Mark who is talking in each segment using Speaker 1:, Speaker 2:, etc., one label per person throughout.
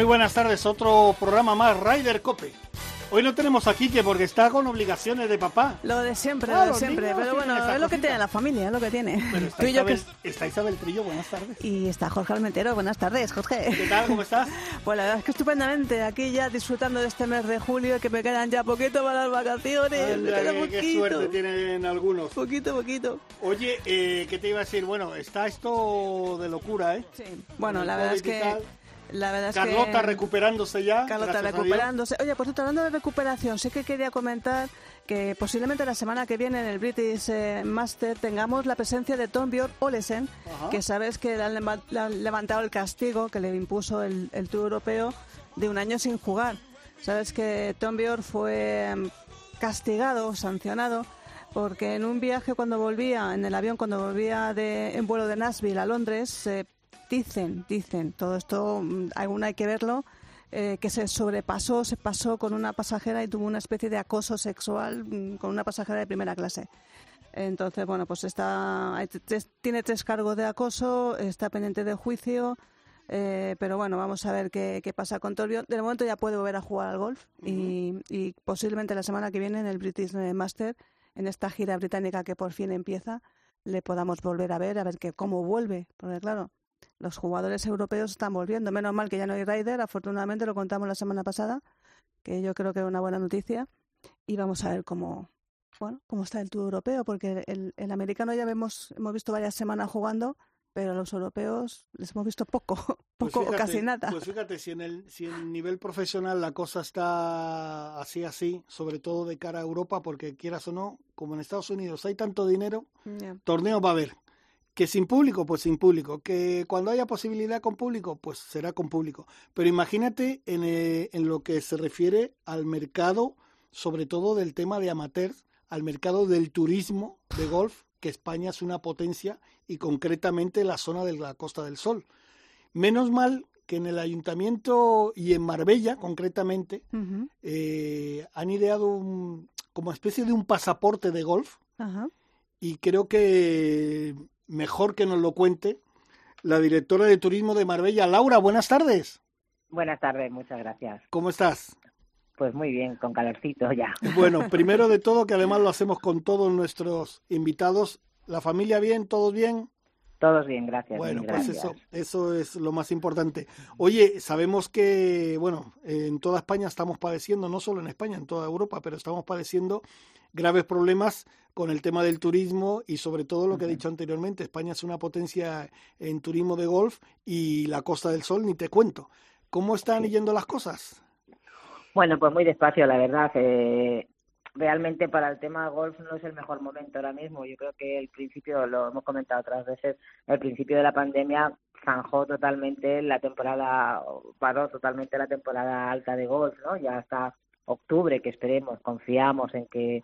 Speaker 1: Muy buenas tardes, otro programa más, Rider Cope. Hoy no tenemos a Quique porque está con obligaciones de papá.
Speaker 2: Lo de siempre,
Speaker 1: Ah,
Speaker 2: lo de
Speaker 1: los
Speaker 2: siempre. Pero bueno, es lo que tiene la familia, es lo que tiene.
Speaker 1: Pero está,
Speaker 2: Tú y yo que
Speaker 1: Isabel, está Isabel Trillo, buenas tardes.
Speaker 2: Y está Jorge Almentero. Buenas tardes, Jorge.
Speaker 1: ¿Qué tal? ¿Cómo estás?
Speaker 2: Pues la verdad es que estupendamente. Aquí ya disfrutando de este mes de julio, que me quedan ya poquito para las vacaciones. me queda
Speaker 1: qué, qué
Speaker 2: poquito.
Speaker 1: suerte tienen algunos.
Speaker 2: Poquito, poquito.
Speaker 1: Oye, eh, ¿qué te iba a decir? Bueno, está esto de locura, ¿eh?
Speaker 2: Sí. Bueno, la verdad es que...
Speaker 1: tal.
Speaker 2: La verdad es
Speaker 1: Carlota
Speaker 2: que...
Speaker 1: recuperándose ya.
Speaker 2: Carlota recuperándose. Oye, por cierto, hablando de recuperación, sí que quería comentar que posiblemente la semana que viene en el British eh, Master tengamos la presencia de Tom Bjorn Olesen,
Speaker 1: Ajá.
Speaker 2: que sabes que le han, leva- le han levantado el castigo que le impuso el, el Tour Europeo de un año sin jugar. Sabes que Tom Bjorn fue em, castigado, sancionado, porque en un viaje cuando volvía, en el avión cuando volvía de, en vuelo de Nashville a Londres, se dicen, dicen, todo esto mm, aún hay que verlo, eh, que se sobrepasó, se pasó con una pasajera y tuvo una especie de acoso sexual mm, con una pasajera de primera clase. Entonces, bueno, pues está, tiene tres cargos de acoso, está pendiente de juicio, eh, pero bueno, vamos a ver qué, qué pasa con Torbjörn. De momento ya puede volver a jugar al golf y, y posiblemente la semana que viene en el British Master, en esta gira británica que por fin empieza, le podamos volver a ver, a ver que, cómo vuelve. Porque claro, los jugadores europeos están volviendo. Menos mal que ya no hay Ryder, afortunadamente lo contamos la semana pasada, que yo creo que es una buena noticia. Y vamos a ver cómo, bueno, cómo está el Tour europeo, porque el, el americano ya vemos, hemos visto varias semanas jugando, pero a los europeos les hemos visto poco,
Speaker 1: Pues
Speaker 2: poco o
Speaker 1: fíjate,
Speaker 2: casi nada.
Speaker 1: Pues fíjate, si en el si en nivel profesional la cosa está así, así, sobre todo de cara a Europa, porque quieras o no, como en Estados Unidos hay tanto dinero,
Speaker 2: Ya.
Speaker 1: torneos va a haber. Que sin público, pues sin público. Que cuando haya posibilidad con público, pues será con público. Pero imagínate en, eh, en lo que se refiere al mercado, sobre todo del tema de amateurs, al mercado del turismo de golf, que España es una potencia y concretamente la zona de la Costa del Sol. Menos mal que en el ayuntamiento y en Marbella, concretamente, eh, han ideado un, como especie de un pasaporte de golf
Speaker 2: Ajá.
Speaker 1: y creo que mejor que nos lo cuente la directora de turismo de Marbella. Laura, buenas tardes.
Speaker 3: Buenas tardes, muchas gracias.
Speaker 1: ¿Cómo estás?
Speaker 3: Pues muy bien, con calorcito ya.
Speaker 1: Bueno, primero de todo, que además lo hacemos con todos nuestros invitados. ¿La familia bien? ¿Todos bien?
Speaker 3: Todos bien, gracias.
Speaker 1: Bueno, pues eso es lo más importante. Oye, sabemos que, bueno, en toda España estamos padeciendo, no solo en España, en toda Europa, pero estamos padeciendo graves problemas con el tema del turismo y sobre todo lo que he dicho anteriormente, España es una potencia en turismo de golf y la Costa del Sol ni te cuento. ¿Cómo están yendo las cosas?
Speaker 3: Bueno, pues muy despacio, la verdad. eh, realmente para el tema golf no es el mejor momento ahora mismo. Yo creo que el principio, lo hemos comentado otras veces, el principio de la pandemia zanjó totalmente la temporada, paró totalmente la temporada alta de golf, ¿no? Ya hasta octubre, que esperemos, confiamos en que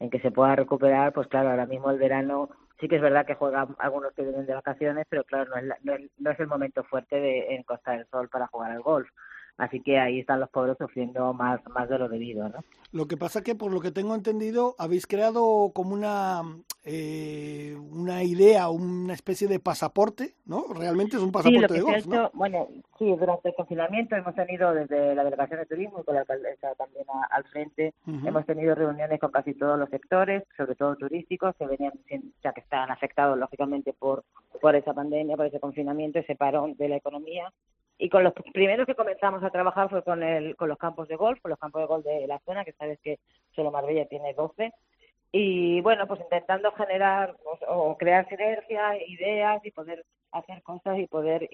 Speaker 3: en que se pueda recuperar, pues claro, ahora mismo el verano sí que es verdad que juegan algunos que vienen de vacaciones, pero claro, no es, la- no es, no es el momento fuerte de, en Costa del Sol para jugar al golf. Así que ahí están los pobres sufriendo más, más de lo debido, ¿no?
Speaker 1: Lo que pasa que, por lo que tengo entendido, habéis creado como una, eh, una idea, una especie de pasaporte, ¿no? Realmente es un
Speaker 3: Sí, lo
Speaker 1: pasaporte
Speaker 3: que
Speaker 1: de golf, ¿no?
Speaker 3: hecho, bueno, sí, durante el confinamiento hemos tenido desde la Delegación de Turismo y con la alcaldesa también a- al frente, hemos tenido reuniones con casi todos los sectores, sobre todo turísticos, que venían, ya que estaban afectados lógicamente por, por esa pandemia, por ese confinamiento, ese parón de la economía. Y con los primeros que comenzamos a trabajar fue con, el, con los campos de golf, con los campos de golf de la zona, que sabes que solo Marbella tiene 12. Y bueno, pues intentando generar pues, o crear sinergias, ideas y poder hacer cosas y poder,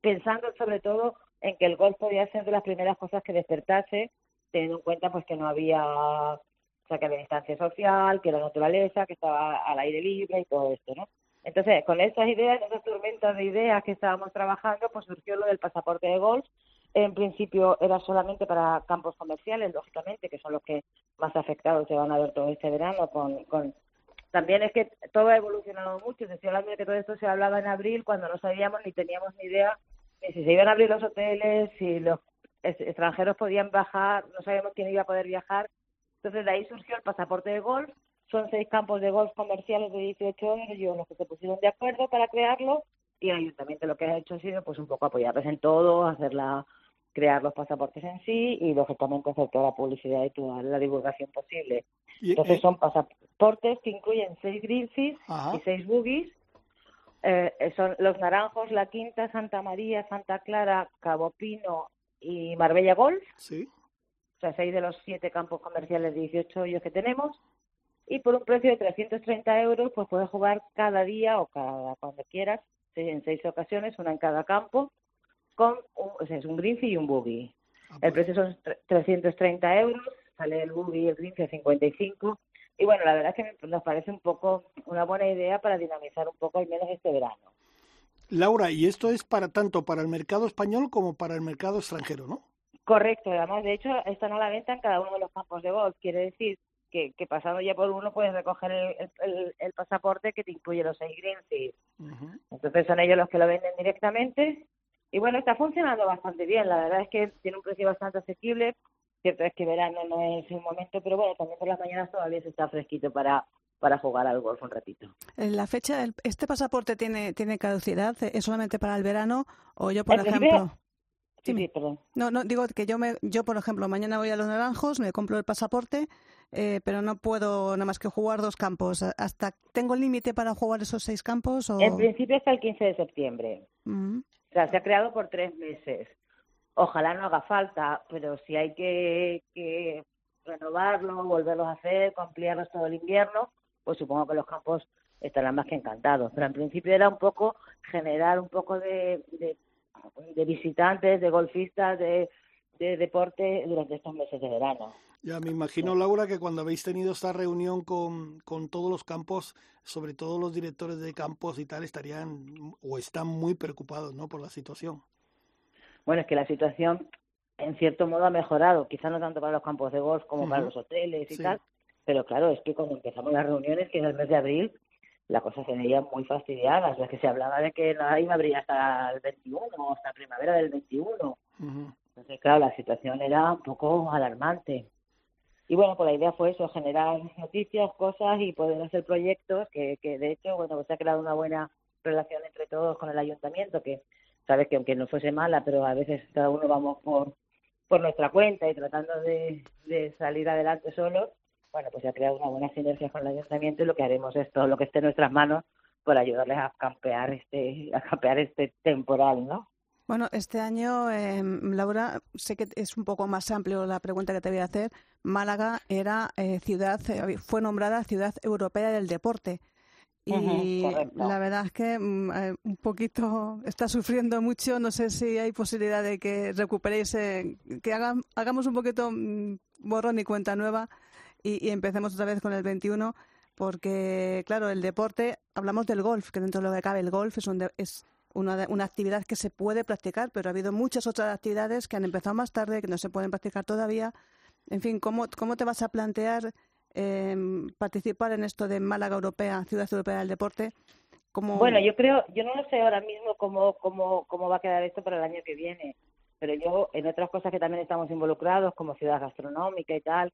Speaker 3: pensando sobre todo en que el golf podía ser de las primeras cosas que despertase, teniendo en cuenta pues que no había, o sea, que había distancia social, que la naturaleza, que estaba al aire libre y todo esto, ¿no? Entonces, con estas ideas, esas tormentas de ideas que estábamos trabajando, pues surgió lo del pasaporte de golf. En principio era solamente para campos comerciales, lógicamente, que son los que más afectados se van a ver todo este verano. Con, con... También es que todo ha evolucionado mucho. Se hablando de que todo esto se hablaba en abril cuando no sabíamos ni teníamos ni idea de si se iban a abrir los hoteles, si los extranjeros podían bajar, no sabíamos quién iba a poder viajar. Entonces de ahí surgió el pasaporte de golf son seis campos de golf comerciales de 18 ellos los que se pusieron de acuerdo para crearlo y el ayuntamiento lo que ha hecho ha sido pues un poco apoyarles en todo, hacerla crear los pasaportes en sí y lógicamente hacer toda la publicidad y toda la divulgación posible. Entonces eh, son pasaportes que incluyen seis grises y seis boogies. Eh, son los Naranjos, La Quinta, Santa María, Santa Clara, Cabo Pino y Marbella Golf.
Speaker 1: Sí.
Speaker 3: O sea, seis de los siete campos comerciales de 18 hoyos que tenemos y por un precio de 330 euros pues puedes jugar cada día o cada cuando quieras, en seis ocasiones, una en cada campo, con un, o sea, es un y un boogie. Ah, el pues. precio son 330 euros, sale el boogie y el greenfee a 55 y bueno, la verdad es que nos parece un poco una buena idea para dinamizar un poco al menos este verano.
Speaker 1: Laura, y esto es para tanto para el mercado español como para el mercado extranjero, ¿no?
Speaker 3: Correcto, además de hecho están a la venta en cada uno de los campos de golf, quiere decir que, que pasando ya por uno puedes recoger el, el, pasaporte que te incluye los seis greens. Entonces son ellos los que lo venden directamente. Y bueno, está funcionando bastante bien. La verdad es que tiene un precio bastante asequible. Cierto es que verano no es un momento, pero bueno, también por las mañanas todavía se está fresquito para para jugar al golf un ratito.
Speaker 2: La fecha, ¿este pasaporte tiene, tiene caducidad? ¿Es solamente para el verano? O yo, por ejemplo...
Speaker 3: Sí, sí, perdón.
Speaker 2: No, no, digo que yo, me, yo, por ejemplo, mañana voy a Los Naranjos, me compro el pasaporte, eh, pero no puedo nada más que jugar dos campos. hasta ¿Tengo límite para jugar esos seis campos? O...
Speaker 3: En principio hasta el 15 de septiembre. Mm. O sea, se ha creado por tres meses. Ojalá no haga falta, pero si hay que, que renovarlo, volverlos a hacer, ampliarlos todo el invierno, pues supongo que los campos estarán más que encantados. Pero en principio era un poco generar un poco de de visitantes, de golfistas, de, de deporte durante estos meses de verano.
Speaker 1: Ya me imagino, Laura, que cuando habéis tenido esta reunión con, con todos los campos, sobre todo los directores de campos y tal, estarían o están muy preocupados ¿no? por la situación.
Speaker 3: Bueno, es que la situación en cierto modo ha mejorado, quizá no tanto para los campos de golf como para los hoteles y tal, pero claro, es que cuando empezamos las reuniones, que en el mes de abril, la cosa se veía muy fastidiada. O que se hablaba de que nada iba a abrir hasta el 21, hasta primavera del 21. Entonces, claro, la situación era un poco alarmante. Y bueno, pues la idea fue eso, generar noticias, cosas y poder hacer proyectos que, que de hecho, bueno, pues se ha creado una buena relación entre todos con el ayuntamiento, que sabes que aunque no fuese mala, pero a veces cada uno vamos por, por nuestra cuenta y tratando de, de salir adelante solos bueno, pues se ha creado una buena sinergia con el ayuntamiento y lo que haremos es todo lo que esté en nuestras manos por ayudarles a campear este, a campear este temporal, ¿no?
Speaker 2: Bueno, este año, eh, Laura, sé que es un poco más amplio la pregunta que te voy a hacer. Málaga era eh, ciudad, eh, fue nombrada ciudad europea del deporte. Y la verdad es que mm, eh, un poquito está sufriendo mucho. No sé si hay posibilidad de que recuperéis, que hagamos un poquito mm, borrón y cuenta nueva y, y empecemos otra vez con el 21 porque, claro, el deporte, hablamos del golf, que dentro de lo que cabe el golf es, es una, una, actividad que se puede practicar, pero ha habido muchas otras actividades que han empezado más tarde, que no se pueden practicar todavía. En fin, ¿cómo, cómo te vas a plantear eh, participar en esto de Málaga Europea, Ciudad Europea del Deporte?
Speaker 3: Bueno, yo creo, yo no sé ahora mismo cómo, cómo, cómo va a quedar esto para el año que viene, pero yo en otras cosas que también estamos involucrados, como ciudad gastronómica y tal,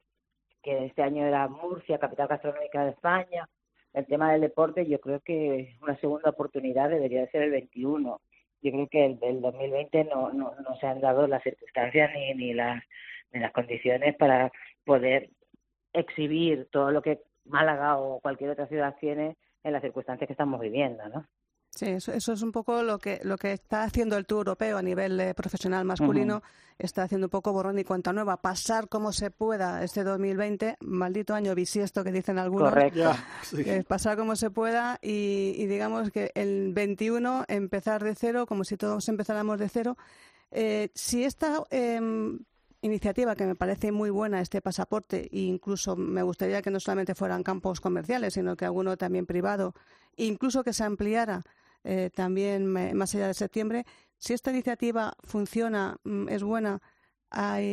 Speaker 3: que este año era Murcia, capital gastronómica de España. El tema del deporte, yo creo que una segunda oportunidad debería de ser el 21. Yo creo que el, el 2020 no, no, no se han dado las circunstancias ni, ni, las, ni las condiciones para poder exhibir todo lo que Málaga o cualquier otra ciudad tiene en las circunstancias que estamos viviendo, ¿no?
Speaker 2: Sí, eso, es un poco lo que, lo que está haciendo el Tour Europeo a nivel eh, profesional masculino. Está haciendo un poco borrón y cuenta nueva. Pasar como se pueda este 2020, maldito año bisiesto que dicen algunos.
Speaker 3: Correcto.
Speaker 2: pasar como se pueda y, digamos que el 21 empezar de cero, como si todos empezáramos de cero. Eh, si esta eh, iniciativa que me parece muy buena, este pasaporte, e incluso me gustaría que no solamente fueran campos comerciales, sino que alguno también privado, e incluso que se ampliara eh, también más allá de septiembre. Si esta iniciativa funciona, mm, es buena,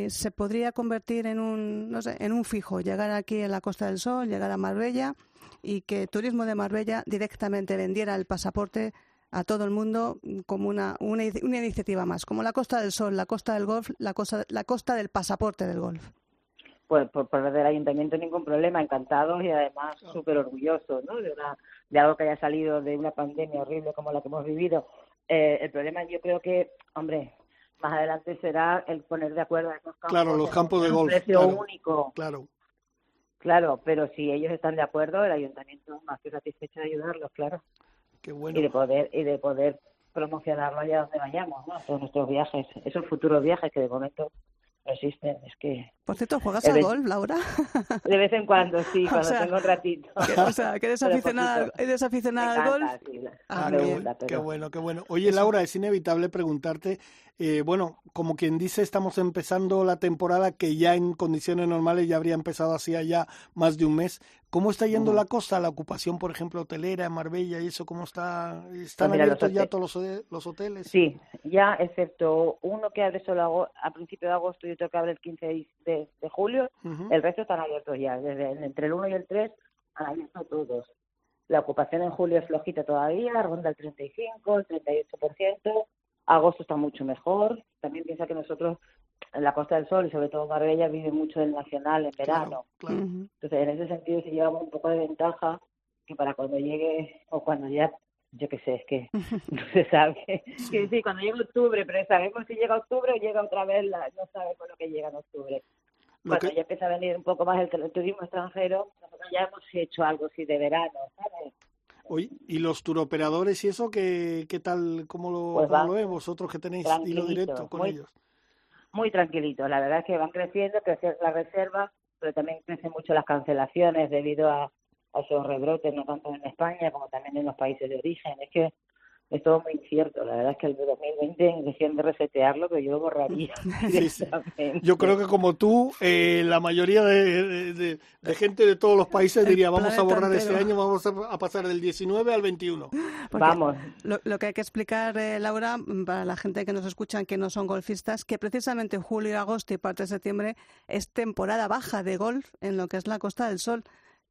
Speaker 2: se podría convertir en un, no sé, en un fijo, llegar aquí en la Costa del Sol, llegar a Marbella y que Turismo de Marbella directamente vendiera el pasaporte a todo el mundo como una, una, iniciativa más, como la Costa del Sol, la Costa del Golf, la, costa, la Costa del Pasaporte del Golf.
Speaker 3: Pues por parte del ayuntamiento ningún problema, encantados y además súper orgullosos ¿no? de, una, de algo que haya salido de una pandemia horrible como la que hemos vivido. Eh, el problema yo creo que, hombre, más adelante será el poner de acuerdo a esos
Speaker 1: campos. Claro, los campos de golf.
Speaker 3: Un precio único.
Speaker 1: Claro.
Speaker 3: Claro, pero si ellos están de acuerdo, el ayuntamiento más que satisfecho de ayudarlos, claro. Y de poder, y de poder promocionarlo allá donde vayamos, ¿no? Todos nuestros viajes, esos futuros viajes que de momento existen, es que...
Speaker 2: Por cierto, ¿juegas al golf, Laura?
Speaker 3: De vez en cuando, sí, cuando tengo un ratito.
Speaker 2: o sea, que eres aficionada, eres aficionada al golf.
Speaker 1: ah, qué, bueno, qué bueno. Oye, Laura, es inevitable preguntarte eh, bueno, como quien dice, estamos empezando la temporada que ya en condiciones normales ya habría empezado hacía ya más de un mes. ¿Cómo está yendo la costa, la ocupación, por ejemplo, hotelera, en Marbella y eso? ¿Cómo está? ¿Están pues abiertos ya todos los, hoteles?
Speaker 3: Sí, ya excepto uno que abre solo a principio de agosto y otro que abre el 15 de, julio, el resto están abiertos ya. Desde entre el 1 y el 3 han abierto todos. La ocupación en julio es flojita todavía, ronda el 35, el 38%. Agosto está mucho mejor. También piensa que nosotros en la Costa del Sol y sobre todo Marbella vive mucho del nacional en verano. Entonces, en ese sentido, si llevamos un poco de ventaja que para cuando llegue o cuando ya, yo qué sé, es que no se sabe. Sí. cuando llegue octubre, pero sabemos si llega octubre o llega otra vez, la, no sabemos lo que llega en octubre. cuando ya empieza a venir un poco más el, turismo extranjero, nosotros ya hemos hecho algo así de verano, ¿sabes?
Speaker 1: ¿y los turoperadores y eso qué, qué tal, cómo lo, pues lo ven vosotros que tenéis hilo directo con ellos?
Speaker 3: Muy tranquilitos, la verdad es que van creciendo, crece la reserva, pero también crecen mucho las cancelaciones debido a, a esos rebrotes, no tanto en España como también en los países de origen. Es que es todo muy incierto. La verdad es que el 2020 decían de resetearlo, pero yo lo borraría.
Speaker 1: Yo creo que como tú, eh, la mayoría de, de, gente de todos los países diría, vamos a borrar ese año, vamos a, pasar del 19 al 21.
Speaker 3: vamos.
Speaker 2: Lo, lo, que hay que explicar, eh, Laura, para la gente que nos escuchan que no son golfistas, que precisamente julio, agosto y parte de septiembre es temporada baja de golf en lo que es la Costa del Sol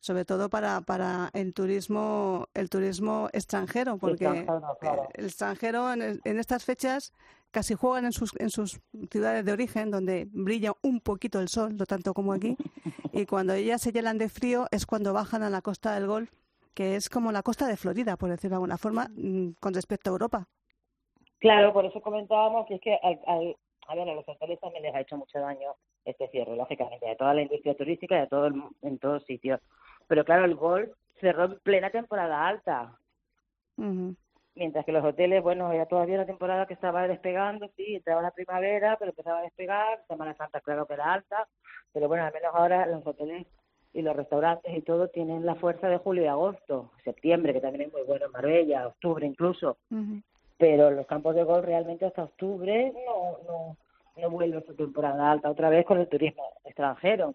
Speaker 2: sobre todo para, para el turismo el turismo extranjero porque el extranjero en, estas fechas casi juegan en sus en sus ciudades de origen donde brilla un poquito el sol no tanto como aquí y cuando ellas se llenan de frío es cuando bajan a la costa del Golf que es como la costa de Florida por decirlo de alguna forma mm, con respecto a Europa.
Speaker 3: Claro por eso comentábamos que es que al, a ver a los hoteles también les ha hecho mucho daño este cierre lógicamente a toda la industria turística y a todo en todos sitios pero claro, el golf cerró en plena temporada alta. Mientras que los hoteles, bueno, era todavía una temporada que estaba despegando, sí, entraba la primavera, pero empezaba a despegar, Semana Santa claro que era alta, pero bueno, al menos ahora los hoteles y los restaurantes y todo tienen la fuerza de julio y agosto, septiembre, que también es muy bueno, Marbella, octubre incluso, pero los campos de golf realmente hasta octubre no, no, no vuelve su temporada alta otra vez con el turismo extranjero.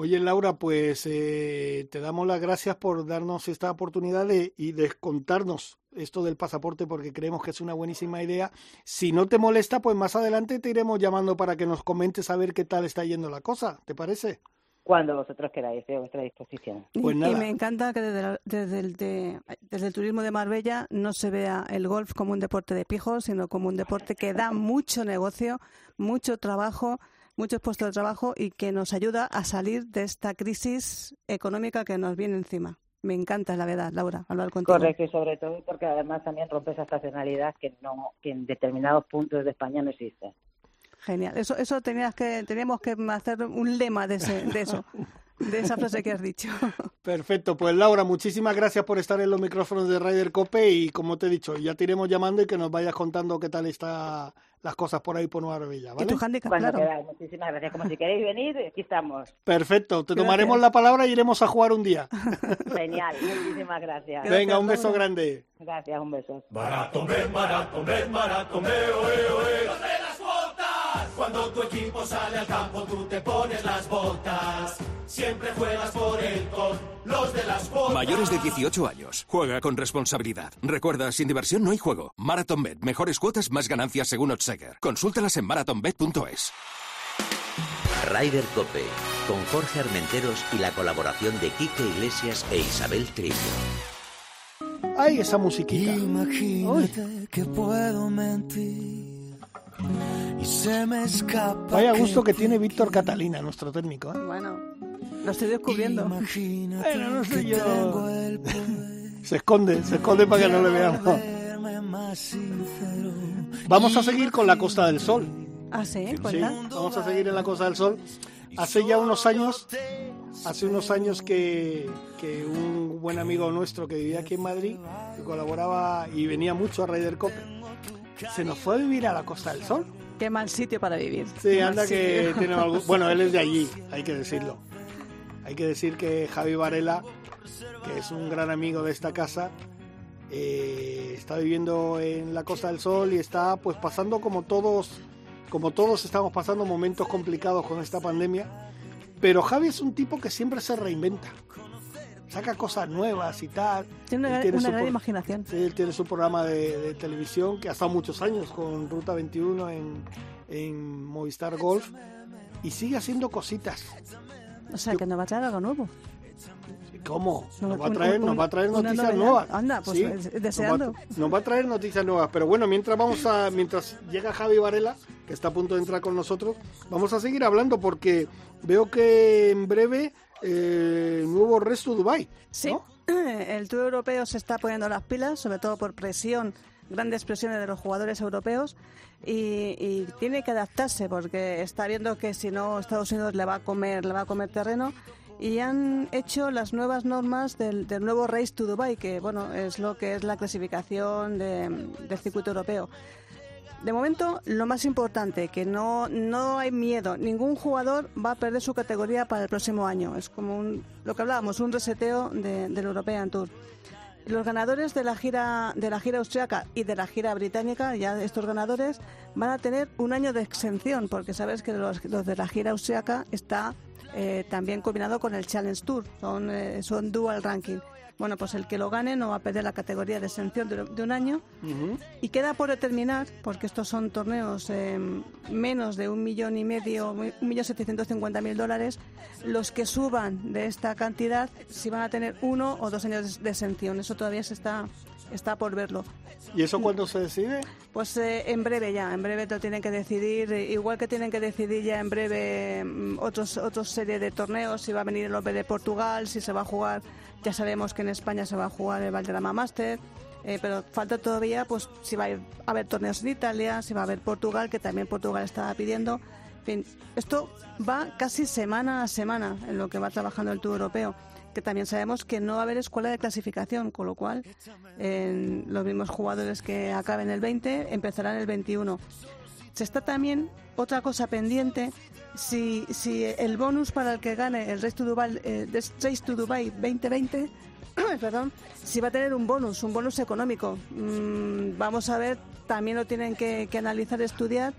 Speaker 1: Oye, Laura, pues eh, te damos las gracias por darnos esta oportunidad de, y de contarnos esto del pasaporte porque creemos que es una buenísima idea. Si no te molesta, pues más adelante te iremos llamando para que nos comentes a ver qué tal está yendo la cosa. ¿Te parece?
Speaker 3: Cuando vosotros queráis, estoy a vuestra disposición.
Speaker 1: Pues
Speaker 2: y, me encanta que desde, desde, el desde el turismo de Marbella no se vea el golf como un deporte de pijos, sino como un deporte que da mucho negocio, mucho trabajo muchos puestos de trabajo y que nos ayuda a salir de esta crisis económica que nos viene encima. Me encanta, la verdad, Laura, hablar contigo.
Speaker 3: Correcto, y sobre todo porque además también rompe esa estacionalidad que, no, que en determinados puntos de España no existe.
Speaker 2: Genial. Eso, eso tenías que, teníamos que hacer un lema de, ese, de eso. de esa frase que has dicho.
Speaker 1: Perfecto, pues Laura, muchísimas gracias por estar en los micrófonos de Ryder Cope y como te he dicho, ya te iremos llamando y que nos vayas contando qué tal están las cosas por ahí por Nueva Revilla, ¿vale?
Speaker 2: Y tu handicap, claro.
Speaker 3: muchísimas gracias. Como si queréis venir, aquí estamos.
Speaker 1: Perfecto, te tomaremos la palabra y iremos a jugar un día.
Speaker 3: Genial, muchísimas gracias.
Speaker 1: Venga, un beso grande.
Speaker 3: Gracias, un beso.
Speaker 4: Barato, barato, barato, las Cuando tu equipo sale al campo, tú te pones las botas. Siempre juegas por él con los de las botas.
Speaker 5: Mayores de 18 años. Juega con responsabilidad. Recuerda, sin diversión no hay juego. MarathonBet. Mejores cuotas, más ganancias según Odseger. Consúltalas en marathonbet.es.
Speaker 6: Ryder Cope, con Jorge Armenteros y la colaboración de Quique Iglesias e Isabel Trillo.
Speaker 1: Ay, esa musiquita.
Speaker 7: Imagínate que puedo mentir y se me escapa.
Speaker 1: Vaya gusto que tiene Víctor Catalina, nuestro técnico. ¿eh?
Speaker 2: Bueno, lo estoy descubriendo.
Speaker 7: Imagínate
Speaker 1: Bueno, no sé yo.
Speaker 7: tengo el poder
Speaker 1: Se esconde, se esconde para que no le veamos. Vamos a seguir con la Costa del Sol.
Speaker 2: Ah, sí,
Speaker 1: Sí,
Speaker 2: cuenta.
Speaker 1: vamos a seguir en la Costa del Sol. Hace ya unos años, hace unos años que, que un buen amigo nuestro que vivía aquí en Madrid, que colaboraba y venía mucho a Ryder Cope, se nos fue a vivir a la Costa del Sol.
Speaker 2: Qué mal sitio para vivir.
Speaker 1: Sí, anda que tiene. Bueno, él es de allí, hay que decirlo. Hay que decir que Javi Varela, que es un gran amigo de esta casa, eh, está viviendo en la Costa del Sol y está pues pasando como todos, como todos estamos pasando momentos complicados con esta pandemia. Pero Javi es un tipo que siempre se reinventa. Saca cosas nuevas y tal.
Speaker 2: Tiene una,
Speaker 1: tiene
Speaker 2: una
Speaker 1: su
Speaker 2: gran
Speaker 1: pro-
Speaker 2: imaginación.
Speaker 1: Sí, él tiene su programa de, de televisión que ha estado muchos años con Ruta 21 en, en Movistar Golf y sigue haciendo cositas.
Speaker 2: O sea, que nos va a traer algo nuevo.
Speaker 1: ¿Cómo?
Speaker 2: No,
Speaker 1: Nos va a traer, nos va a traer noticias nuevas.
Speaker 2: Anda, pues,
Speaker 1: nos va-
Speaker 2: deseando.
Speaker 1: Nos va, a traer noticias nuevas. Pero bueno, mientras vamos a, mientras llega Javi Varela, que está a punto de entrar con nosotros, vamos a seguir hablando porque veo que en breve eh, nuevo resto Dubai.
Speaker 2: Sí,
Speaker 1: ¿no?
Speaker 2: el Tour Europeo se está poniendo las pilas, sobre todo por presión, grandes presiones de los jugadores europeos, y, y tiene que adaptarse porque está viendo que si no Estados Unidos le va a comer, le va a comer terreno. Y han hecho las nuevas normas del, del nuevo Race to Dubai, que bueno es lo que es la clasificación de- del circuito europeo. De momento, lo más importante, que no, no hay miedo. Ningún jugador va a perder su categoría para el próximo año. Es como un, lo que hablábamos, un reseteo de- del European Tour. Los ganadores de la gira de la gira austriaca y de la gira británica, ya estos ganadores van a tener un año de exención, porque sabes que los, los de la gira austriaca está eh, también combinado con el Challenge Tour, son, eh, son dual ranking. Bueno, pues el que lo gane no va a perder la categoría de exención de, de un año y queda por determinar, porque estos son torneos eh, menos de un millón y medio, un millón setecientos cincuenta mil dólares, los que suban de esta cantidad, si van a tener uno o dos años de, de exención. Eso todavía se está, está por verlo.
Speaker 1: ¿Y eso cuándo se decide?
Speaker 2: Pues eh, en breve ya, en breve lo tienen que decidir, eh, igual que tienen que decidir ya en breve mm, otros otros serie de torneos, si va a venir el Open de Portugal, si se va a jugar, ya sabemos que en España se va a jugar el Valderrama Master, eh, pero falta todavía pues si va a haber torneos en Italia, si va a haber Portugal, que también Portugal estaba pidiendo. En fin, esto va casi semana a semana en lo que va trabajando el Tour Europeo también sabemos que no va a haber escuela de clasificación, con lo cual en los mismos jugadores que acaben el 20 empezarán el 21. Se está también otra cosa pendiente, si, si el bonus para el que gane el Race to Dubai, eh, Race to Dubai 2020, perdón, si va a tener un bonus, un bonus económico. Mm, vamos a ver, también lo tienen que, que analizar, estudiar,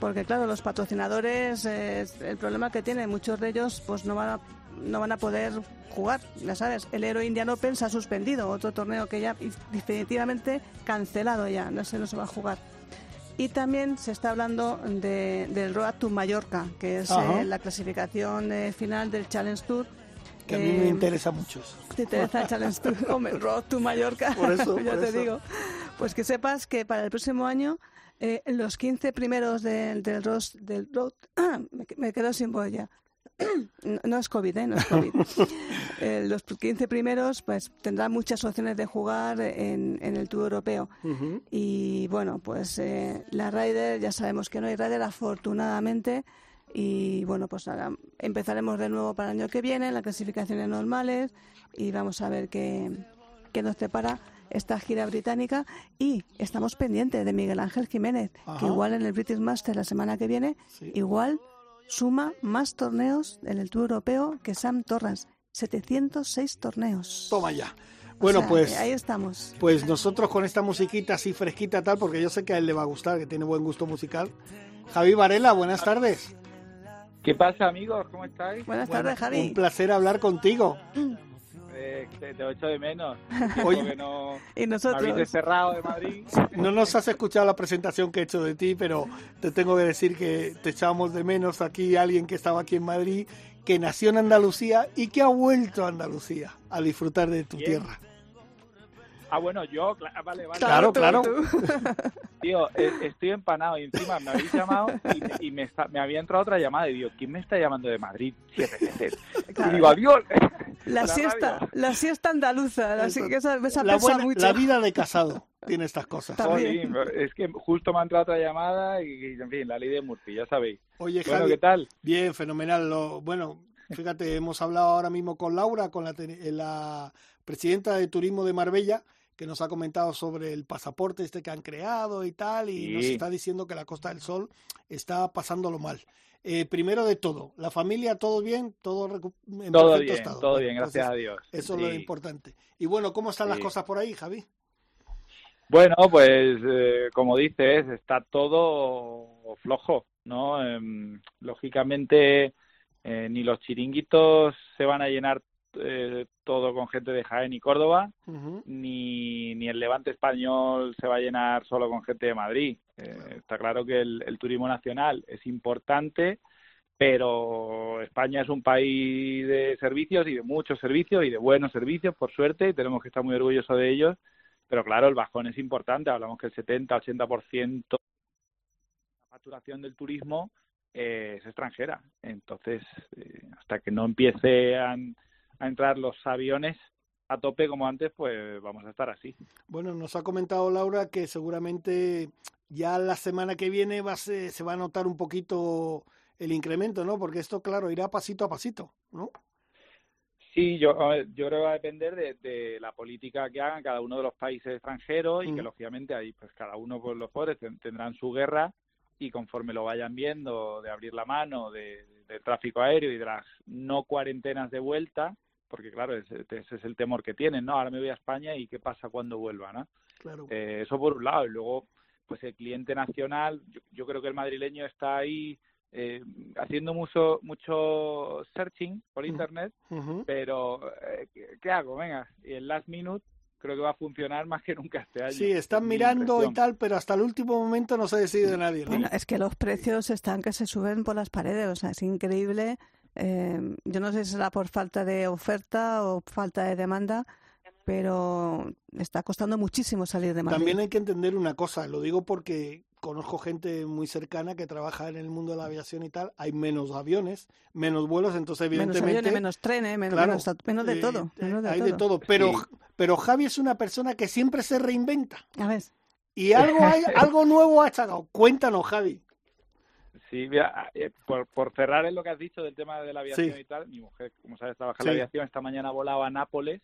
Speaker 2: porque claro, los patrocinadores, eh, el problema que tienen, muchos de ellos pues no van a no van a poder jugar, ya sabes, el Hero Indian Open se ha suspendido, otro torneo que ya definitivamente cancelado ya, no se, no se va a jugar. Y también se está hablando de, del Road to Mallorca, que es eh, la clasificación eh, final del Challenge Tour.
Speaker 1: Que a mí me
Speaker 2: Eh,
Speaker 1: interesa mucho.
Speaker 2: ¿Te interesa el Challenge Tour? Hombre, Road to Mallorca.
Speaker 1: Por eso,
Speaker 2: ya
Speaker 1: por
Speaker 2: te
Speaker 1: eso.
Speaker 2: digo. Pues que sepas que para el próximo año eh, los 15 primeros del, del, Road, del Road... Ah, me, me quedo sin voz ya. No, no es COVID, ¿eh? No es COVID. Eh, los 15 primeros pues tendrán muchas opciones de jugar en, en el Tour Europeo. Y bueno, pues eh, la Ryder, ya sabemos que no hay Ryder afortunadamente. Y bueno, pues ahora empezaremos de nuevo para el año que viene, las clasificaciones normales y vamos a ver qué, qué nos prepara esta gira británica. Y estamos pendientes de Miguel Ángel Jiménez,
Speaker 1: Ajá.
Speaker 2: que igual en el British Master la semana que viene,
Speaker 1: Sí.
Speaker 2: igual suma más torneos en el Tour Europeo que Sam Torrance. 706 torneos.
Speaker 1: Toma ya.
Speaker 2: O
Speaker 1: Bueno,
Speaker 2: sea,
Speaker 1: pues...
Speaker 2: Ahí estamos.
Speaker 1: Pues nosotros con esta musiquita así fresquita tal, porque yo sé que a él le va a gustar, que tiene buen gusto musical, Javi Varela, buenas tardes.
Speaker 8: ¿Qué pasa, amigos? ¿Cómo estáis?
Speaker 2: Buenas
Speaker 1: Bueno,
Speaker 2: tardes, Javi.
Speaker 1: Un placer hablar contigo.
Speaker 8: Eh, te, te echo de menos.
Speaker 1: Oye.
Speaker 8: No
Speaker 2: Y
Speaker 8: me
Speaker 2: nosotros.
Speaker 8: desterrado de Madrid.
Speaker 1: No nos has escuchado la presentación que he hecho de ti, pero te tengo que decir que te echábamos de menos aquí alguien que estaba aquí en Madrid, que nació en Andalucía y que ha vuelto a Andalucía a disfrutar de tu
Speaker 8: Bien.
Speaker 1: tierra.
Speaker 8: Ah, bueno, yo, cla- vale, vale.
Speaker 1: Claro, claro.
Speaker 2: tú.
Speaker 8: Tío, eh, estoy empanado y encima me habéis llamado y, me- y me, está- me había entrado otra llamada y digo, ¿quién me está llamando de Madrid siete veces? Y digo, adiós.
Speaker 2: La,
Speaker 8: La
Speaker 2: siesta, la siesta andaluza, la,
Speaker 1: Eso.
Speaker 2: que esa, esa
Speaker 1: La,
Speaker 2: pesa
Speaker 1: buena-
Speaker 2: mucho.
Speaker 1: la vida de casado tiene estas cosas.
Speaker 2: También.
Speaker 8: Es que justo me ha entrado otra llamada y, en fin, la ley de Murphy, ya sabéis.
Speaker 1: Oye,
Speaker 8: Bueno,
Speaker 1: Javi,
Speaker 8: ¿qué tal?
Speaker 1: bien, fenomenal. Lo, bueno, fíjate, hemos hablado ahora mismo con Laura, con la, te- la presidenta de Turismo de Marbella, que nos ha comentado sobre el pasaporte este que han creado y tal, y nos está diciendo que la Costa del Sol está pasándolo mal. Eh, primero de todo, la familia, ¿todo bien? ¿Todo en
Speaker 8: Todo
Speaker 1: perfecto
Speaker 8: bien,
Speaker 1: estado?
Speaker 8: todo bien, gracias a Dios.
Speaker 1: Eso es lo importante. Y bueno, ¿cómo están las cosas por ahí, Javi?
Speaker 8: Bueno, pues eh, como dices, está todo flojo, ¿no? Em, lógicamente, eh, ni los chiringuitos se van a llenar eh, todo con gente de Jaén y Córdoba, ni, ni el levante español se va a llenar solo con gente de Madrid. Eh, está claro que el, el turismo nacional es importante, pero España es un país de servicios y de muchos servicios y de buenos servicios, por suerte, y tenemos que estar muy orgullosos de ellos. Pero claro, el bajón es importante. Hablamos que el 70-80% de la facturación del turismo eh, es extranjera. Entonces, eh, hasta que no empiecen a entrar los aviones a tope como antes, pues vamos a estar así.
Speaker 1: Bueno, nos ha comentado Laura que seguramente ya la semana que viene va a se, se va a notar un poquito el incremento, ¿no? Porque esto, claro, irá pasito a pasito, ¿no?
Speaker 8: Sí, yo, creo que va a depender de, de la política que hagan cada uno de los países extranjeros y que
Speaker 1: Mm.
Speaker 8: lógicamente ahí pues cada uno pues los pobres ten- tendrán su guerra y conforme lo vayan viendo de abrir la mano de, de tráfico aéreo y de las no cuarentenas de vuelta, porque claro, ese, ese es el temor que tienen, ¿no? Ahora me voy a España y qué pasa cuando vuelva, ¿no?
Speaker 1: Claro.
Speaker 8: Eh, eso por un lado. Y luego, pues el cliente nacional, yo, yo creo que el madrileño está ahí eh, haciendo mucho mucho searching por internet, pero eh, ¿qué, hago? Venga, y el last minute creo que va a funcionar más que nunca este año.
Speaker 1: Sí, están
Speaker 8: Mi
Speaker 1: mirando y tal, pero hasta el último momento no se decide nadie, ¿no?
Speaker 2: Bueno, es que los precios están que se suben por las paredes, o sea, es increíble. Eh, yo no sé si será por falta de oferta o falta de demanda, pero está costando muchísimo salir de Madrid.
Speaker 1: También hay que entender una cosa, lo digo porque conozco gente muy cercana que trabaja en el mundo de la aviación y tal, hay menos aviones, menos vuelos, entonces
Speaker 2: menos
Speaker 1: evidentemente...
Speaker 2: aviones, menos trenes, menos,
Speaker 1: claro,
Speaker 2: menos, menos de
Speaker 1: eh,
Speaker 2: todo. menos de
Speaker 1: hay
Speaker 2: todo.
Speaker 1: de todo, pero,
Speaker 8: Sí.
Speaker 1: pero Javi es una persona que siempre se reinventa
Speaker 2: A ver,
Speaker 1: y algo, hay, algo nuevo ha sacado. Cuéntanos, Javi.
Speaker 8: Sí, mira, eh, por, por cerrar en lo que has dicho del tema de la aviación
Speaker 1: Sí.
Speaker 8: y tal, mi mujer, como sabes, trabaja en
Speaker 1: Sí.
Speaker 8: la aviación, esta mañana volaba a Nápoles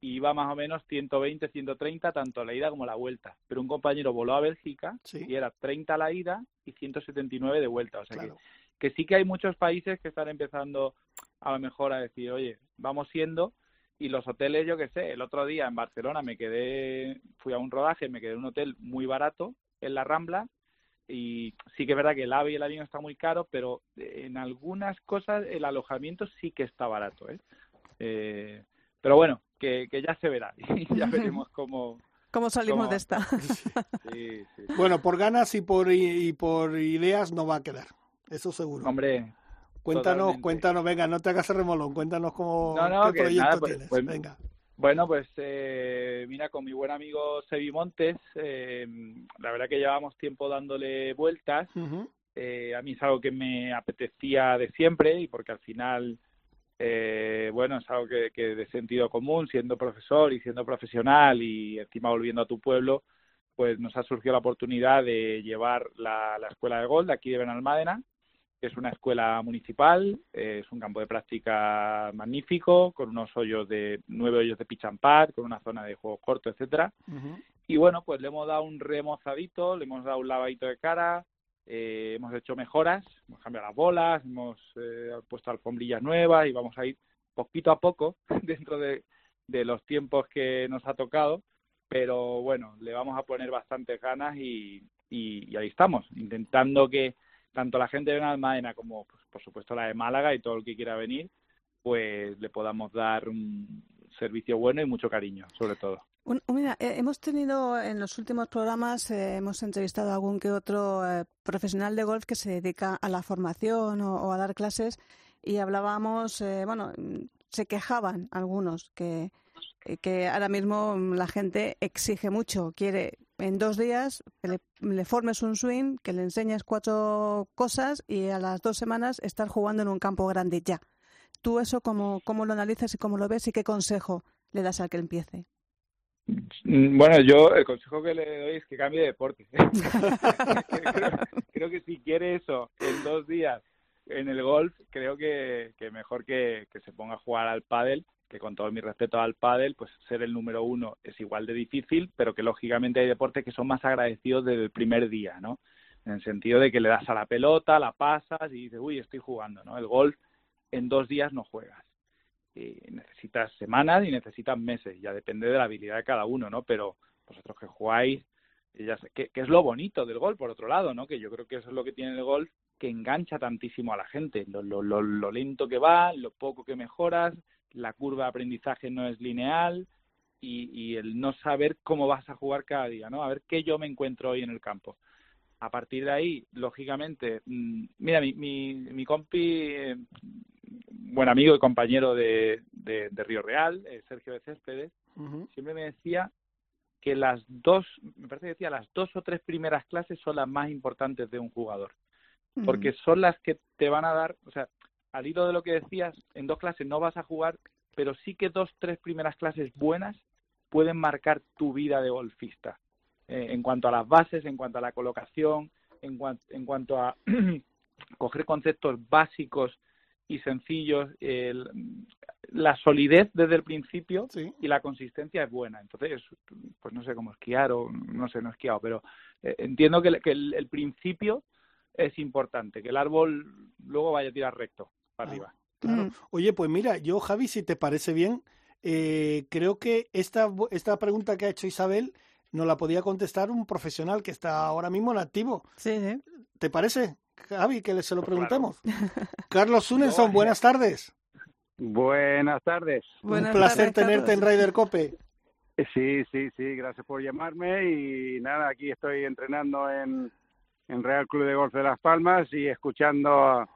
Speaker 8: y iba más o menos 120, 130, tanto la ida como la vuelta. Pero un compañero voló a Bélgica
Speaker 1: Sí.
Speaker 8: y era 30 la ida y 179 de vuelta. O sea
Speaker 1: Claro.
Speaker 8: que, que sí que hay muchos países que están empezando a lo mejor a decir, oye, vamos siendo. Y los hoteles, yo qué sé, el otro día en Barcelona me quedé, fui a un rodaje, me quedé en un hotel muy barato en la Rambla y sí que es verdad que el AVE y el avión está muy caro, pero en algunas cosas el alojamiento sí que está barato, ¿eh? Eh, pero bueno, que, que ya se verá y ya veremos cómo...
Speaker 2: ¿cómo salimos
Speaker 8: ¿Cómo?
Speaker 2: de esta?
Speaker 8: Sí, sí.
Speaker 1: Bueno, por ganas y por, y por ideas no va a quedar, eso seguro.
Speaker 8: Hombre,
Speaker 1: cuéntanos,
Speaker 8: totalmente.
Speaker 1: cuéntanos, venga, no te hagas el remolón, cuéntanos cómo,
Speaker 8: No, no,
Speaker 1: qué proyecto
Speaker 8: nada, pues-
Speaker 1: tienes.
Speaker 8: pues-
Speaker 1: venga.
Speaker 8: Bueno, pues eh, mira, con mi buen amigo Sebi Montes, eh, la verdad que llevamos tiempo dándole vueltas. Eh, a mí es algo que me apetecía de siempre y porque al final, eh, bueno, es algo que, que de sentido común, siendo profesor y siendo profesional y encima volviendo a tu pueblo, pues nos ha surgido la oportunidad de llevar la, la escuela de gol de aquí de Benalmádena, es una escuela municipal, eh, es un campo de práctica magnífico, con unos hoyos de, nueve hoyos de pitch and pad, con una zona de juego corto, etcétera. Y bueno, pues le hemos dado un remozadito, le hemos dado un lavadito de cara, eh, hemos hecho mejoras, hemos cambiado las bolas, hemos eh, puesto alfombrillas nuevas y vamos a ir poquito a poco dentro de, de los tiempos que nos ha tocado, pero bueno, le vamos a poner bastantes ganas y, y, y ahí estamos, intentando que, tanto la gente de Almaena como, pues, por supuesto, la de Málaga y todo el que quiera venir, pues le podamos dar un servicio bueno y mucho cariño, sobre todo.
Speaker 2: Mira, eh, hemos tenido en los últimos programas, eh, hemos entrevistado a algún que otro eh, profesional de golf que se dedica a la formación o, a dar clases y hablábamos, bueno, se quejaban algunos que, que ahora mismo mm, la gente exige mucho, quiere en dos días que le, formes un swing, que le enseñes cuatro cosas y a las dos semanas estar jugando en un campo grande ya. ¿Tú eso cómo, cómo lo analizas y cómo lo ves y qué consejo le das al que empiece?
Speaker 8: Mm, Bueno, yo el consejo que le doy es que cambie de deporte. creo, que si quiere eso en dos días en el golf, creo que, que mejor que, que se ponga a jugar al pádel, que con todo mi respeto al pádel, pues ser el número uno es igual de difícil, pero que lógicamente hay deportes que son más agradecidos desde el primer día, ¿no? En el sentido de que le das a la pelota, la pasas y dices, uy, estoy jugando, ¿no? El golf en dos días no juegas y necesitas semanas y necesitas meses, ya depende de la habilidad de cada uno, ¿no? Pero vosotros que jugáis, y ya sé, que, que es lo bonito del golf, por otro lado, ¿no? Que yo creo que eso es lo que tiene el golf, que engancha tantísimo a la gente, lo, lo, lo, lo lento que va, lo poco que mejoras, la curva de aprendizaje no es lineal y, y el no saber cómo vas a jugar cada día, ¿no? A ver qué yo me encuentro hoy en el campo. A partir de ahí, lógicamente, mm, mira, mi, mi, mi compi, eh, buen amigo y compañero de, de, de Río Real, eh, Sergio de Céspedes, siempre me decía que las dos, me parece que decía, las dos o tres primeras clases son las más importantes de un jugador, porque son las que te van a dar, o sea, al hilo de lo que decías, en dos clases no vas a jugar, pero sí que dos, tres primeras clases buenas pueden marcar tu vida de golfista, eh, en cuanto a las bases, en cuanto a la colocación, en, cuan- en cuanto a coger conceptos básicos y sencillos, el- la solidez desde el principio
Speaker 1: Sí.
Speaker 8: y la consistencia es buena. Entonces, pues no sé cómo esquiar o no sé, no he esquiado, pero eh, entiendo que, el- que el, el principio es importante, que el árbol luego vaya a tirar recto para arriba.
Speaker 1: Claro.
Speaker 2: Mm.
Speaker 1: Oye, pues mira, yo, Javi, si te parece bien, eh, creo que esta, bu- esta pregunta que ha hecho Isabel nos la podía contestar un profesional que está ahora mismo en activo.
Speaker 2: Sí, sí.
Speaker 1: ¿Te parece, Javi, que le- se lo
Speaker 8: Pues claro.
Speaker 1: preguntemos? Carlos Sunenson, buenas tardes.
Speaker 9: Buenas tardes.
Speaker 2: Buenas
Speaker 1: un placer
Speaker 2: tardes,
Speaker 1: tenerte en. Ryder Cope.
Speaker 9: Eh, Sí, sí, sí, gracias por llamarme y nada, aquí estoy entrenando en, en Real Club de Golf de Las Palmas y escuchando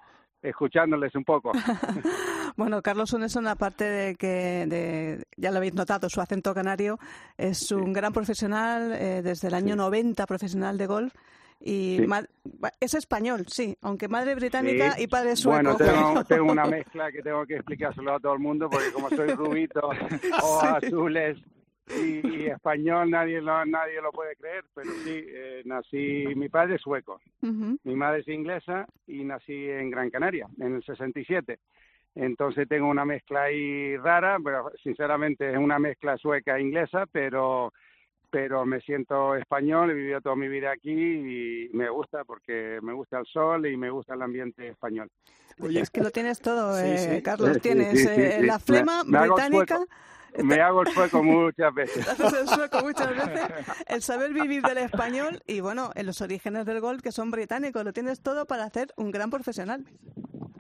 Speaker 9: escuchándoles un poco.
Speaker 2: Bueno, Carlos Uneson, aparte de que, de, ya lo habéis notado, su acento canario, es un gran profesional, eh, desde el año
Speaker 9: Sí.
Speaker 2: 90 profesional de golf. Y
Speaker 9: Sí.
Speaker 2: es español, sí, aunque madre británica y padre sueco.
Speaker 9: Bueno, tengo, tengo una mezcla que tengo que explicárselo a todo el mundo porque como soy rubito o azules y, y español nadie lo, nadie lo puede creer, pero sí, eh, nací, mi padre es sueco. Mi madre es inglesa y nací en Gran Canaria en el 67. Entonces tengo una mezcla ahí rara, pero sinceramente es una mezcla sueca e inglesa, pero pero me siento español, he vivido toda mi vida aquí y me gusta porque me gusta el sol y me gusta el ambiente español.
Speaker 1: Oye,
Speaker 2: Es que lo tienes todo,
Speaker 1: Sí,
Speaker 2: eh,
Speaker 1: sí.
Speaker 2: Carlos.
Speaker 9: Sí,
Speaker 2: tienes
Speaker 9: sí, sí,
Speaker 2: eh,
Speaker 9: sí.
Speaker 2: la flema
Speaker 9: me
Speaker 2: británica.
Speaker 9: Me hago el sueco muchas veces.
Speaker 2: el sueco muchas veces, el saber vivir del español y, bueno, en los orígenes del golf que son británicos. Lo tienes todo para hacer un gran profesional.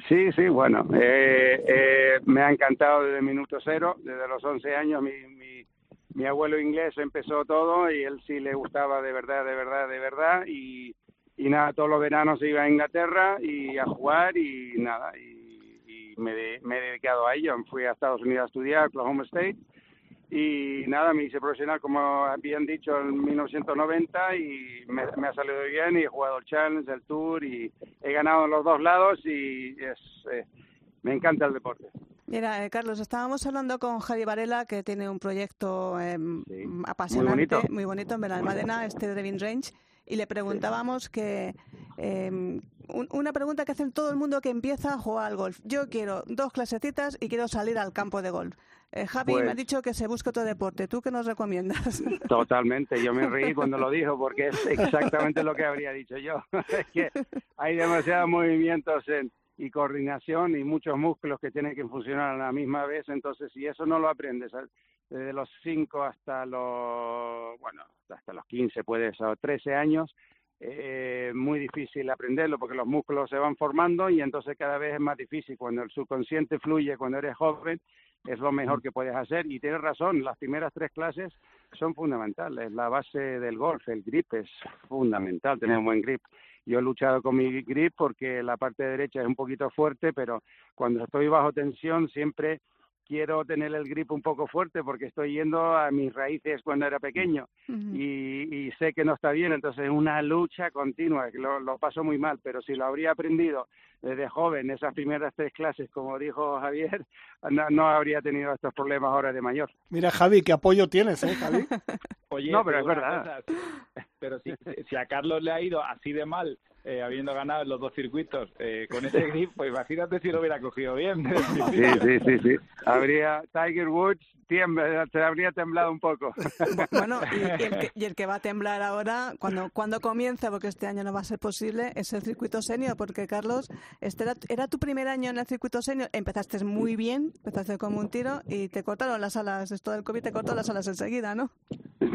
Speaker 9: Sí, sí, bueno, eh, eh, me ha encantado desde el minuto cero, desde los 11 años mi, mi, mi abuelo inglés empezó todo y él sí le gustaba de verdad, de verdad, de verdad y, y nada, todos los veranos iba a Inglaterra y a jugar y nada, y, y me, de- me he dedicado a ello, fui a Estados Unidos a estudiar, Oklahoma State y nada, me hice profesional como habían dicho en 1990 y me, me ha salido bien y he jugado el Challenge, el Tour y he ganado en los dos lados y es, eh, me encanta el deporte.
Speaker 2: Mira, eh, Carlos, estábamos hablando con Javi Varela, que tiene un proyecto eh,
Speaker 9: Sí,
Speaker 2: apasionante,
Speaker 9: bonito.
Speaker 2: muy bonito en Benalmádena, este Driving Range, y le preguntábamos que eh, un- una pregunta que hacen todo el mundo que empieza a jugar al golf. Yo quiero dos clasecitas y quiero salir al campo de golf. Eh, Javi me ha
Speaker 9: Pues-
Speaker 2: dicho que se busque otro deporte. ¿Tú qué nos recomiendas?
Speaker 9: Totalmente, yo me reí cuando lo dijo porque es exactamente lo que habría dicho yo. es que hay demasiados movimientos en- y coordinación y muchos músculos que tienen que funcionar a la misma vez, entonces si eso no lo aprendes desde los 5 hasta los, bueno, hasta los 15 puedes, o 13 años, eh, muy difícil aprenderlo porque los músculos se van formando y entonces cada vez es más difícil. Cuando el subconsciente fluye, cuando eres joven, es lo mejor que puedes hacer. Y tienes razón, las primeras tres clases son fundamentales. La base del golf, el grip es fundamental, tener un buen grip. Yo he luchado con mi grip porque la parte derecha es un poquito fuerte, pero cuando estoy bajo tensión siempre quiero tener el grip un poco fuerte porque estoy yendo a mis raíces cuando era pequeño y, y sé que no está bien, entonces es una lucha continua, que lo, lo paso muy mal, pero si lo habría aprendido desde joven, esas primeras tres clases, como dijo Javier, no, no habría tenido estos problemas ahora de mayor.
Speaker 1: Mira, Javi, qué apoyo tienes, ¿eh, Javi?
Speaker 8: Oye,
Speaker 9: No, pero es verdad.
Speaker 8: cosa, pero si, si a Carlos le ha ido así de mal, eh, habiendo ganado en los dos circuitos eh, con ese grip, pues imagínate si lo hubiera cogido bien.
Speaker 9: Sí, sí, sí, sí. Habría Tiger Woods, tiembla, se habría temblado un poco.
Speaker 2: Bueno, y, y el que, y el que va a temblar ahora, cuando, cuando comienza, porque este año no va a ser posible, es el circuito senior, porque Carlos, este era, era tu primer año en el circuito senior, empezaste muy bien, empezaste como un tiro y te cortaron las alas, esto del COVID te cortó las alas enseguida, ¿no?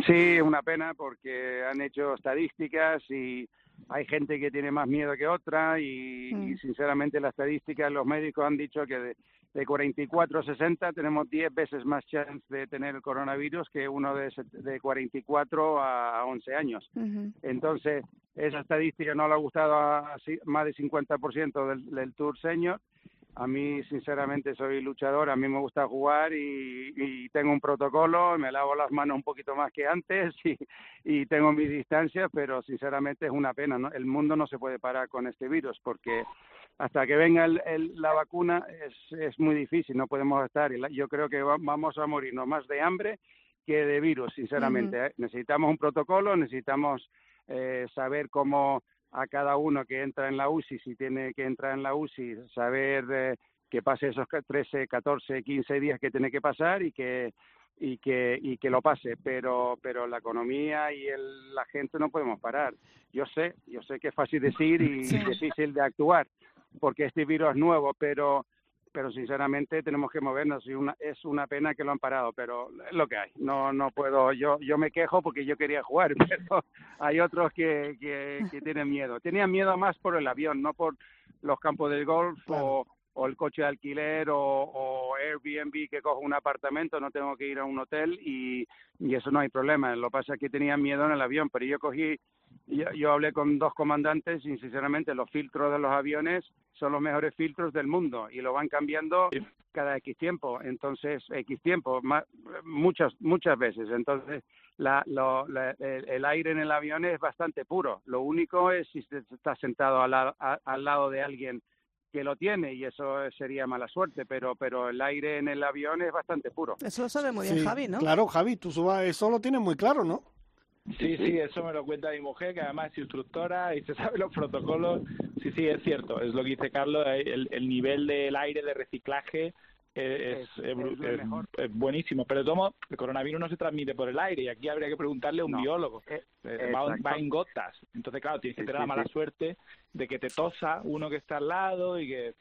Speaker 9: Sí, una pena porque han hecho estadísticas y hay gente que tiene más miedo que otra y, y sinceramente las estadísticas, los médicos han dicho que de, de 44 a 60 tenemos 10 veces más chance de tener el coronavirus que uno de, de 44 a 11 años. Entonces, esa estadística no le ha gustado a, más del 50% del, del Tour Senior. A mí, sinceramente, soy luchador, a mí me gusta jugar y, y tengo un protocolo, me lavo las manos un poquito más que antes y, y tengo mis distancias, pero sinceramente es una pena. ¿no? El mundo no se puede parar con este virus porque hasta que venga el- el- la vacuna es, es muy difícil, no podemos estar. Yo creo que va- vamos a morirnos más de hambre que de virus, sinceramente. ¿eh? Necesitamos un protocolo, necesitamos eh, saber cómo a cada uno que entra en la UCI, si tiene que entrar en la UCI, saber eh, que pase esos ca- 13, 14, 15 días que tiene que pasar y que y que y que lo pase, pero pero la economía y el, la gente no podemos parar. Yo sé, yo sé que es fácil decir y difícil de actuar porque este virus es nuevo, pero pero sinceramente tenemos que movernos y una, es una pena que lo han parado, pero es lo que hay. No no puedo, yo yo me quejo porque yo quería jugar, pero hay otros que, que, que tienen miedo. Tenían miedo más por el avión, no por los campos del golf o, o el coche de alquiler o, o Airbnb que cojo un apartamento, no tengo que ir a un hotel y, y eso no hay problema. Lo que pasa es que tenían miedo en el avión, pero yo cogí yo, yo hablé con dos comandantes y sinceramente los filtros de los aviones son los mejores filtros del mundo y lo van cambiando cada X tiempo, entonces X tiempo, muchas muchas veces. Entonces la, lo- la- el, el aire en el avión es bastante puro. Lo único es si está sentado al, la- a- al lado de alguien que lo tiene y eso sería mala suerte, pero pero el aire en el avión es bastante puro.
Speaker 2: Eso lo sabe muy bien
Speaker 1: Sí,
Speaker 2: Javi, ¿no?
Speaker 1: Claro, Javi, tú suba- eso lo tienes muy claro, ¿no?
Speaker 8: Sí, sí, eso me lo cuenta mi mujer, que además es instructora y se sabe los protocolos. Sí, sí, es cierto, es lo que dice Carlos, eh, el, el nivel del aire de reciclaje eh, es,
Speaker 9: Es-
Speaker 8: es
Speaker 9: es
Speaker 8: buenísimo. Pero tomo, el coronavirus no se transmite por el aire y aquí habría que preguntarle a un biólogo. Eh, va,
Speaker 9: exacto.
Speaker 8: va en gotas. Entonces, claro, tienes que tener
Speaker 9: sí,
Speaker 8: la mala
Speaker 9: sí.
Speaker 8: suerte de que te tosa uno que está al lado y que,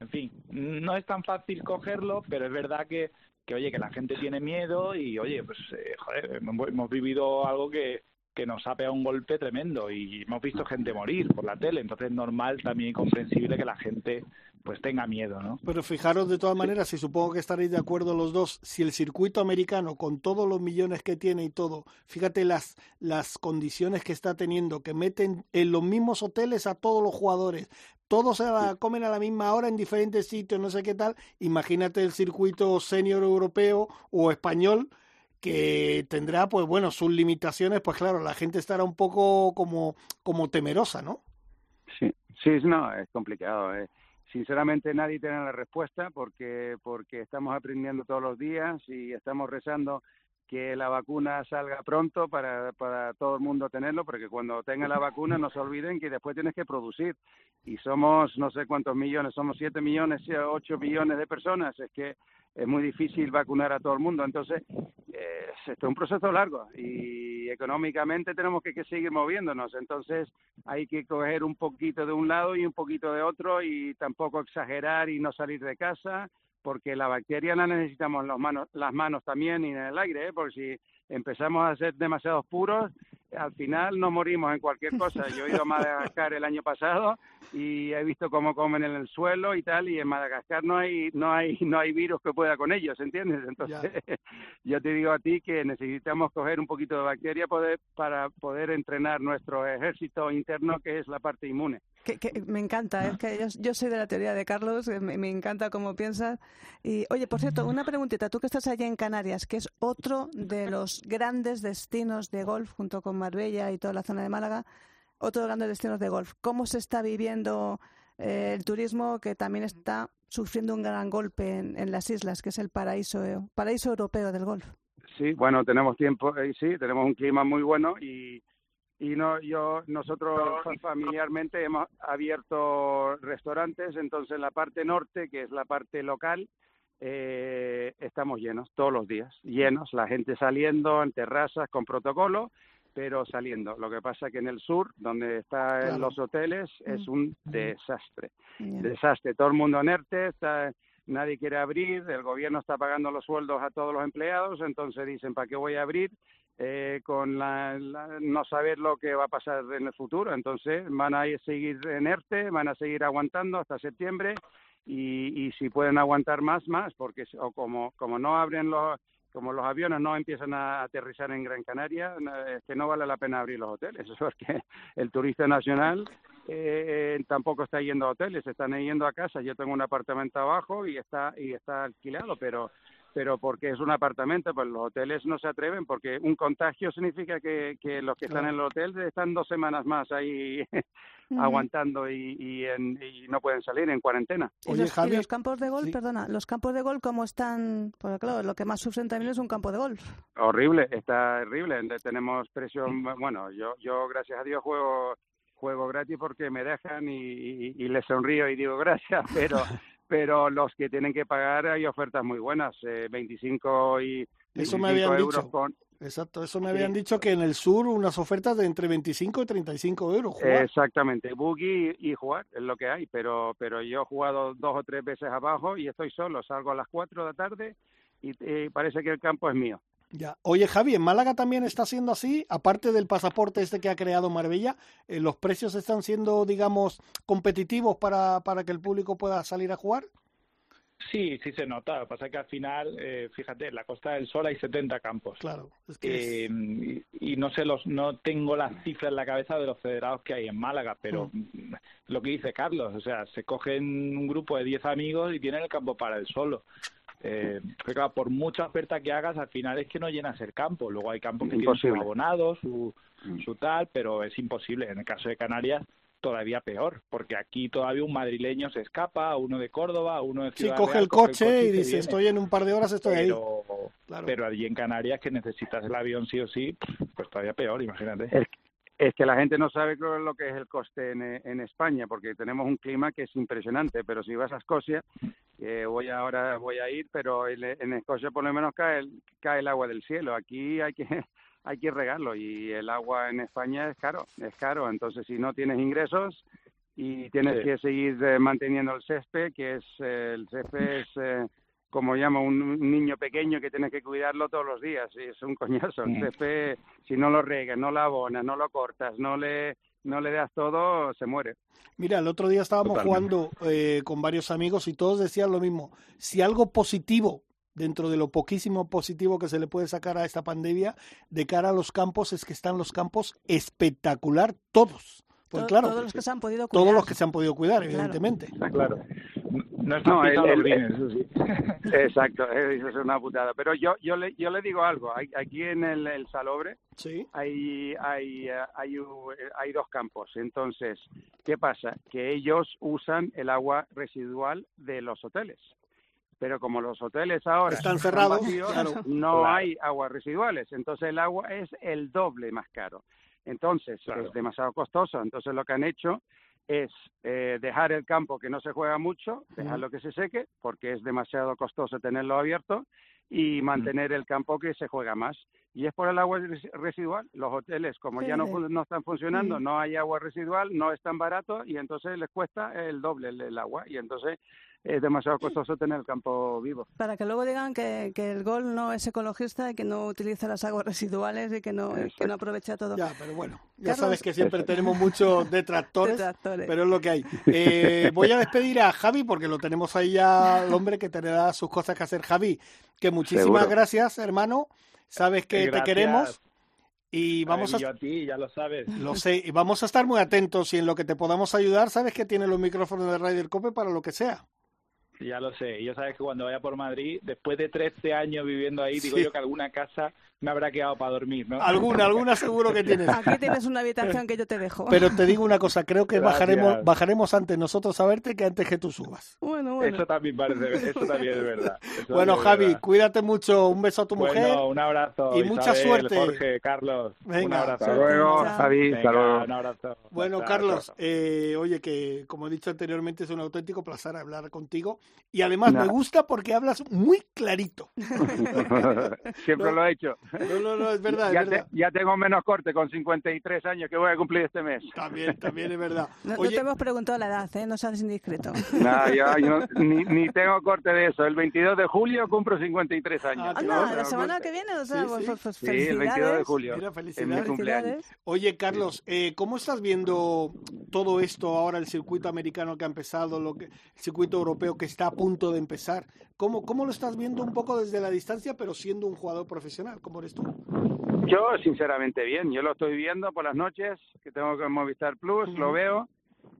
Speaker 8: en fin, no es tan fácil cogerlo, pero es verdad que, que oye, que la gente tiene miedo y, oye, pues, eh, joder, hemos, vivido algo que, que nos ha pegado un golpe tremendo y hemos visto gente morir por la tele, entonces es normal también y comprensible que la gente pues tenga miedo, ¿no?
Speaker 1: Pero fijaros de todas maneras, y supongo que estaréis de acuerdo los dos, si el circuito americano, con todos los millones que tiene y todo, fíjate las, las condiciones que está teniendo, que meten en los mismos hoteles a todos los jugadores, todos se la comen a la misma hora en diferentes sitios, no sé qué tal, imagínate el circuito senior europeo o español, que tendrá, pues bueno, sus limitaciones, pues claro, la gente estará un poco como, como temerosa, ¿no?
Speaker 9: Sí, sí, no, es complicado. eh. Sinceramente nadie tiene la respuesta porque porque estamos aprendiendo todos los días y estamos rezando que la vacuna salga pronto para, para todo el mundo tenerlo, porque cuando tenga la vacuna no se olviden que después tienes que producir. Y somos no sé cuántos millones, somos siete millones, ocho millones de personas, es que es muy difícil vacunar a todo el mundo. Entonces, eh, esto es un proceso largo y económicamente tenemos que seguir moviéndonos. Entonces, hay que coger un poquito de un lado y un poquito de otro y tampoco exagerar y no salir de casa porque la bacteria la necesitamos manos, las manos también y en el aire, ¿eh? porque si empezamos a ser demasiados puros, al final nos morimos en cualquier cosa. Yo he ido a Madagascar el año pasado y he visto cómo comen en el suelo y tal, y en Madagascar no hay, no hay, no hay virus que pueda con ellos, ¿entiendes? Entonces, yo te digo a ti que necesitamos coger un poquito de bacteria poder, para poder entrenar nuestro ejército interno, que es la parte inmune.
Speaker 2: Que, que me encanta, es que yo, yo, soy de la teoría de Carlos, me, me, encanta cómo piensas. Y oye, por cierto, una preguntita, tú que estás allá en Canarias, que es otro de los grandes destinos de golf junto con Marbella y toda la zona de Málaga, otro de los grandes destinos de golf. ¿Cómo se está viviendo eh, el turismo que también está sufriendo un gran golpe en, en las islas, que es el paraíso, eh, paraíso europeo del golf?
Speaker 9: Sí, bueno, tenemos tiempo, eh, sí, tenemos un clima muy bueno y y no yo nosotros familiarmente hemos abierto restaurantes entonces la parte norte que es la parte local eh, estamos llenos todos los días llenos la gente saliendo en terrazas con protocolo pero saliendo lo que pasa que en el sur donde están claro. los hoteles es un desastre yeah. desastre todo el mundo en ERTE está nadie quiere abrir, el gobierno está pagando los sueldos a todos los empleados, entonces dicen, ¿para qué voy a abrir? Eh, con la, la, no saber lo que va a pasar en el futuro. Entonces van a seguir en ERTE, van a seguir aguantando hasta septiembre y, y si pueden aguantar más, más, porque o como, como no abren los como los aviones no empiezan a aterrizar en Gran Canaria, es que no vale la pena abrir los hoteles. Eso es que el turista nacional eh, tampoco está yendo a hoteles, están yendo a casa. Yo tengo un apartamento abajo y está y está alquilado, pero pero porque es un apartamento, pues los hoteles no se atreven, porque un contagio significa que, que los que están en el hotel están dos semanas más ahí uh -huh. aguantando y, y, en, y, no pueden salir en cuarentena.
Speaker 2: ¿Y los, ¿y los campos de golf, sí. perdona, los campos de golf cómo están? Porque claro, lo que más sufren también es un campo de golf.
Speaker 9: Horrible, está horrible. Tenemos presión, bueno, yo, yo gracias a Dios juego juego gratis porque me dejan y, y, y les sonrío y digo gracias, pero pero los que tienen que pagar hay ofertas muy buenas, eh, 25 y 25
Speaker 1: eso me habían
Speaker 9: euros
Speaker 1: dicho.
Speaker 9: con
Speaker 1: Exacto, eso me habían sí. dicho que en el sur unas ofertas de entre 25 y 35 euros.
Speaker 9: Jugar. Exactamente, boogie y jugar es lo que hay, pero pero yo he jugado dos o tres veces abajo y estoy solo, salgo a las 4 de la tarde y, y parece que el campo es mío.
Speaker 1: Ya. Oye, Javi, ¿en Málaga también está siendo así? Aparte del pasaporte este que ha creado Marbella, eh, ¿los precios están siendo, digamos, competitivos para, para que el público pueda salir a jugar?
Speaker 8: Sí, sí se nota. Lo que pasa es que al final, eh, fíjate, en la Costa del Sol hay 70 campos.
Speaker 1: Claro. Es que
Speaker 8: eh, es... y, y, no sé los, no tengo las cifras en la cabeza de los federados que hay en Málaga, pero mm. lo que dice Carlos, o sea, se cogen un grupo de 10 amigos y tienen el campo para el solo. Eh, porque claro, por mucha oferta que hagas, al final es que no llenas el campo. Luego hay campos que imposible. tienen su abonado, su, su tal, pero es imposible. En el caso de Canarias, todavía peor, porque aquí todavía un madrileño se escapa, uno de Córdoba, uno de
Speaker 1: Ciudad Sí, coge, Real, el, coge coche el coche y dice, estoy en un par de horas, estoy
Speaker 8: pero,
Speaker 1: ahí. Claro.
Speaker 8: Pero allí en Canarias, que necesitas el avión sí o sí, pues todavía peor, imagínate.
Speaker 9: Es, es que la gente no sabe lo que es el coste en, en, España, porque tenemos un clima que es impresionante, pero si vas a Escocia, eh, voy ahora voy a ir, pero en, en Escocia por lo menos cae el, cae el agua del cielo. Aquí hay que hay que regarlo y el agua en España es caro, es caro. Entonces, si no tienes ingresos, y tienes sí. que seguir eh, manteniendo el césped, que es eh, el césped es eh, como llama un, niño pequeño que tienes que cuidarlo todos los días, y es un coñazo. El césped, si no lo regas, no lo abonas, no lo cortas, no le no le das todo, se muere.
Speaker 1: Mira, el otro día estábamos Totalmente. jugando eh, con varios amigos y todos decían lo mismo. Si algo positivo dentro de lo poquísimo positivo que se le puede sacar a esta pandemia de cara a los campos es que están los campos espectacular todos. Pues claro,
Speaker 2: todos los que se han podido cuidar.
Speaker 1: Todos los que se han podido cuidar, claro. evidentemente.
Speaker 9: Claro.
Speaker 8: No no, el, eso sí.
Speaker 9: Exacto, eso es una putada. Pero yo yo le yo le digo algo. Aquí en el, el Salobre
Speaker 1: sí.
Speaker 9: hay, hay, hay, hay dos campos. Entonces, ¿qué pasa? Que ellos usan el agua residual de los hoteles pero como los hoteles ahora
Speaker 1: están cerrados,
Speaker 9: vacíos, claro. no claro. hay aguas residuales, entonces el agua es el doble más caro. Entonces claro. es demasiado costoso. Entonces lo que han hecho es eh, dejar el campo que no se juega mucho, dejarlo que se seque, porque es demasiado costoso tenerlo abierto, y mantener el campo que se juega más. Y es por el agua residual. Los hoteles, como sí. ya no, no están funcionando, sí. no hay agua residual, no es tan barato y entonces les cuesta el doble el, el agua. Y entonces es demasiado costoso tener el campo vivo.
Speaker 2: Para que luego digan que, que el gol no es ecologista y que no utiliza las aguas residuales y que no, que no aprovecha todo.
Speaker 1: Ya, pero bueno, ya
Speaker 2: Carlos-
Speaker 1: sabes que siempre tenemos muchos detractores,
Speaker 2: Detractores.
Speaker 1: pero es lo que hay. Eh, voy a despedir a Javi porque lo tenemos ahí ya el hombre que tendrá sus cosas que hacer. Javi, que muchísimas
Speaker 8: Seguro.
Speaker 1: gracias, hermano. Sabes que te queremos y vamos
Speaker 8: Eh,
Speaker 1: a
Speaker 8: yo a ti, ya lo sabes.
Speaker 1: lo sé, y vamos a estar muy atentos y en lo que te podamos ayudar, sabes que tiene los micrófonos de Ryder Cope para lo que sea.
Speaker 8: Ya lo sé. Y yo sabes que cuando vaya por Madrid, después de 13 años viviendo ahí, digo
Speaker 1: Sí.
Speaker 8: yo que alguna casa me habrá quedado para dormir, ¿no?
Speaker 1: Alguna, alguna seguro que tienes.
Speaker 2: Aquí tienes una habitación que yo te dejo.
Speaker 1: Pero te digo una cosa, creo que
Speaker 8: Gracias.
Speaker 1: bajaremos, bajaremos antes nosotros a verte que antes que tú subas.
Speaker 2: Bueno, bueno.
Speaker 8: Eso también parece, eso también es verdad. Eso
Speaker 1: Bueno,
Speaker 8: es
Speaker 1: Javi,
Speaker 8: verdad.
Speaker 1: cuídate mucho, un beso a tu
Speaker 8: Bueno,
Speaker 1: mujer.
Speaker 8: un abrazo.
Speaker 1: y mucha suerte.
Speaker 8: Jorge, Carlos. un
Speaker 1: Venga,
Speaker 8: abrazo.
Speaker 9: Hasta luego. Javi, hasta
Speaker 8: Venga,
Speaker 9: luego.
Speaker 8: un abrazo.
Speaker 1: Bueno, Carlos, eh, oye, que como he dicho anteriormente, es un auténtico placer hablar contigo. Y además me gusta porque hablas muy clarito.
Speaker 9: Siempre
Speaker 1: No.
Speaker 9: lo he hecho.
Speaker 1: No, no, no, es verdad,
Speaker 9: ya,
Speaker 1: es verdad.
Speaker 9: te- ya tengo menos corte con 53 años que voy a cumplir este mes.
Speaker 1: También, también es verdad.
Speaker 2: No, no te hemos preguntado la edad, ¿eh? No seas indiscreto.
Speaker 9: Nah, yo, yo ni, ni tengo corte de eso. El 22 de julio cumplo 53 años.
Speaker 1: Ah,
Speaker 9: No
Speaker 2: la semana
Speaker 9: corte.
Speaker 2: que viene, o sea,
Speaker 1: Sí,
Speaker 2: pues,
Speaker 1: sí.
Speaker 2: pues, pues,
Speaker 9: Sí, el 22 de
Speaker 2: felicidades.
Speaker 9: julio.
Speaker 1: Mira,
Speaker 9: es
Speaker 1: felicidades.
Speaker 9: mi cumpleaños.
Speaker 2: Felicidades.
Speaker 1: Oye, Carlos, eh, ¿cómo estás viendo todo esto ahora, el circuito americano que ha empezado, lo que, el circuito europeo que está a punto de empezar? ¿Cómo, ¿Cómo lo estás viendo un poco desde la distancia, pero siendo un jugador profesional? ¿Cómo eres tú?
Speaker 9: Yo, sinceramente, bien. Yo lo estoy viendo por las noches, que tengo con Movistar Plus, lo veo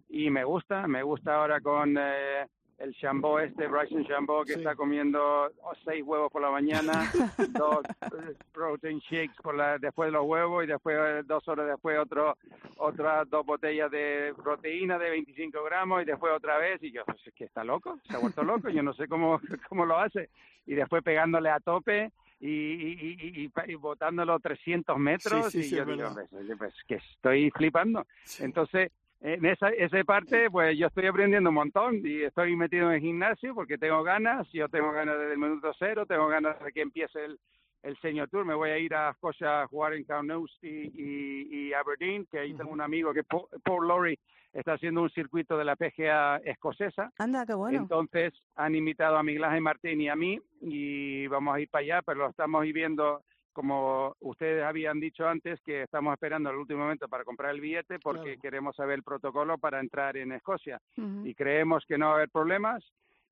Speaker 9: y me gusta. Me gusta ahora con eh, el Chambó este, Bryson Chambó, que
Speaker 1: Sí.
Speaker 9: está comiendo oh, seis huevos por la mañana, dos eh, protein shakes por la, después de los huevos y después, eh, dos horas después, otro, otras dos botellas de proteína de 25 gramos y después otra vez. Y yo, pues es que está loco, se ha vuelto loco. Yo no sé cómo, cómo lo hace. Y después pegándole a tope y, y, y, y, y botándolo 300 metros
Speaker 1: Sí, sí,
Speaker 9: y yo digo, pues, pues, que estoy flipando. Entonces, en esa, esa parte, pues yo estoy aprendiendo un montón y estoy metido en el gimnasio porque tengo ganas, yo tengo ganas desde el minuto cero, tengo ganas de que empiece el, el Senior Tour, me voy a ir a Escocia a jugar en Carnoustie y, y Aberdeen, que ahí tengo un amigo que Paul, Paul Lowry está haciendo un circuito de la PGA escocesa.
Speaker 2: Anda, qué bueno.
Speaker 9: Entonces han invitado a Miguel Ángel Martín y a mí y vamos a ir para allá, pero lo estamos ahí viendo, como ustedes habían dicho antes, que estamos esperando el último momento para comprar el billete porque
Speaker 1: Claro.
Speaker 9: queremos saber el protocolo para entrar en Escocia y creemos que no va a haber problemas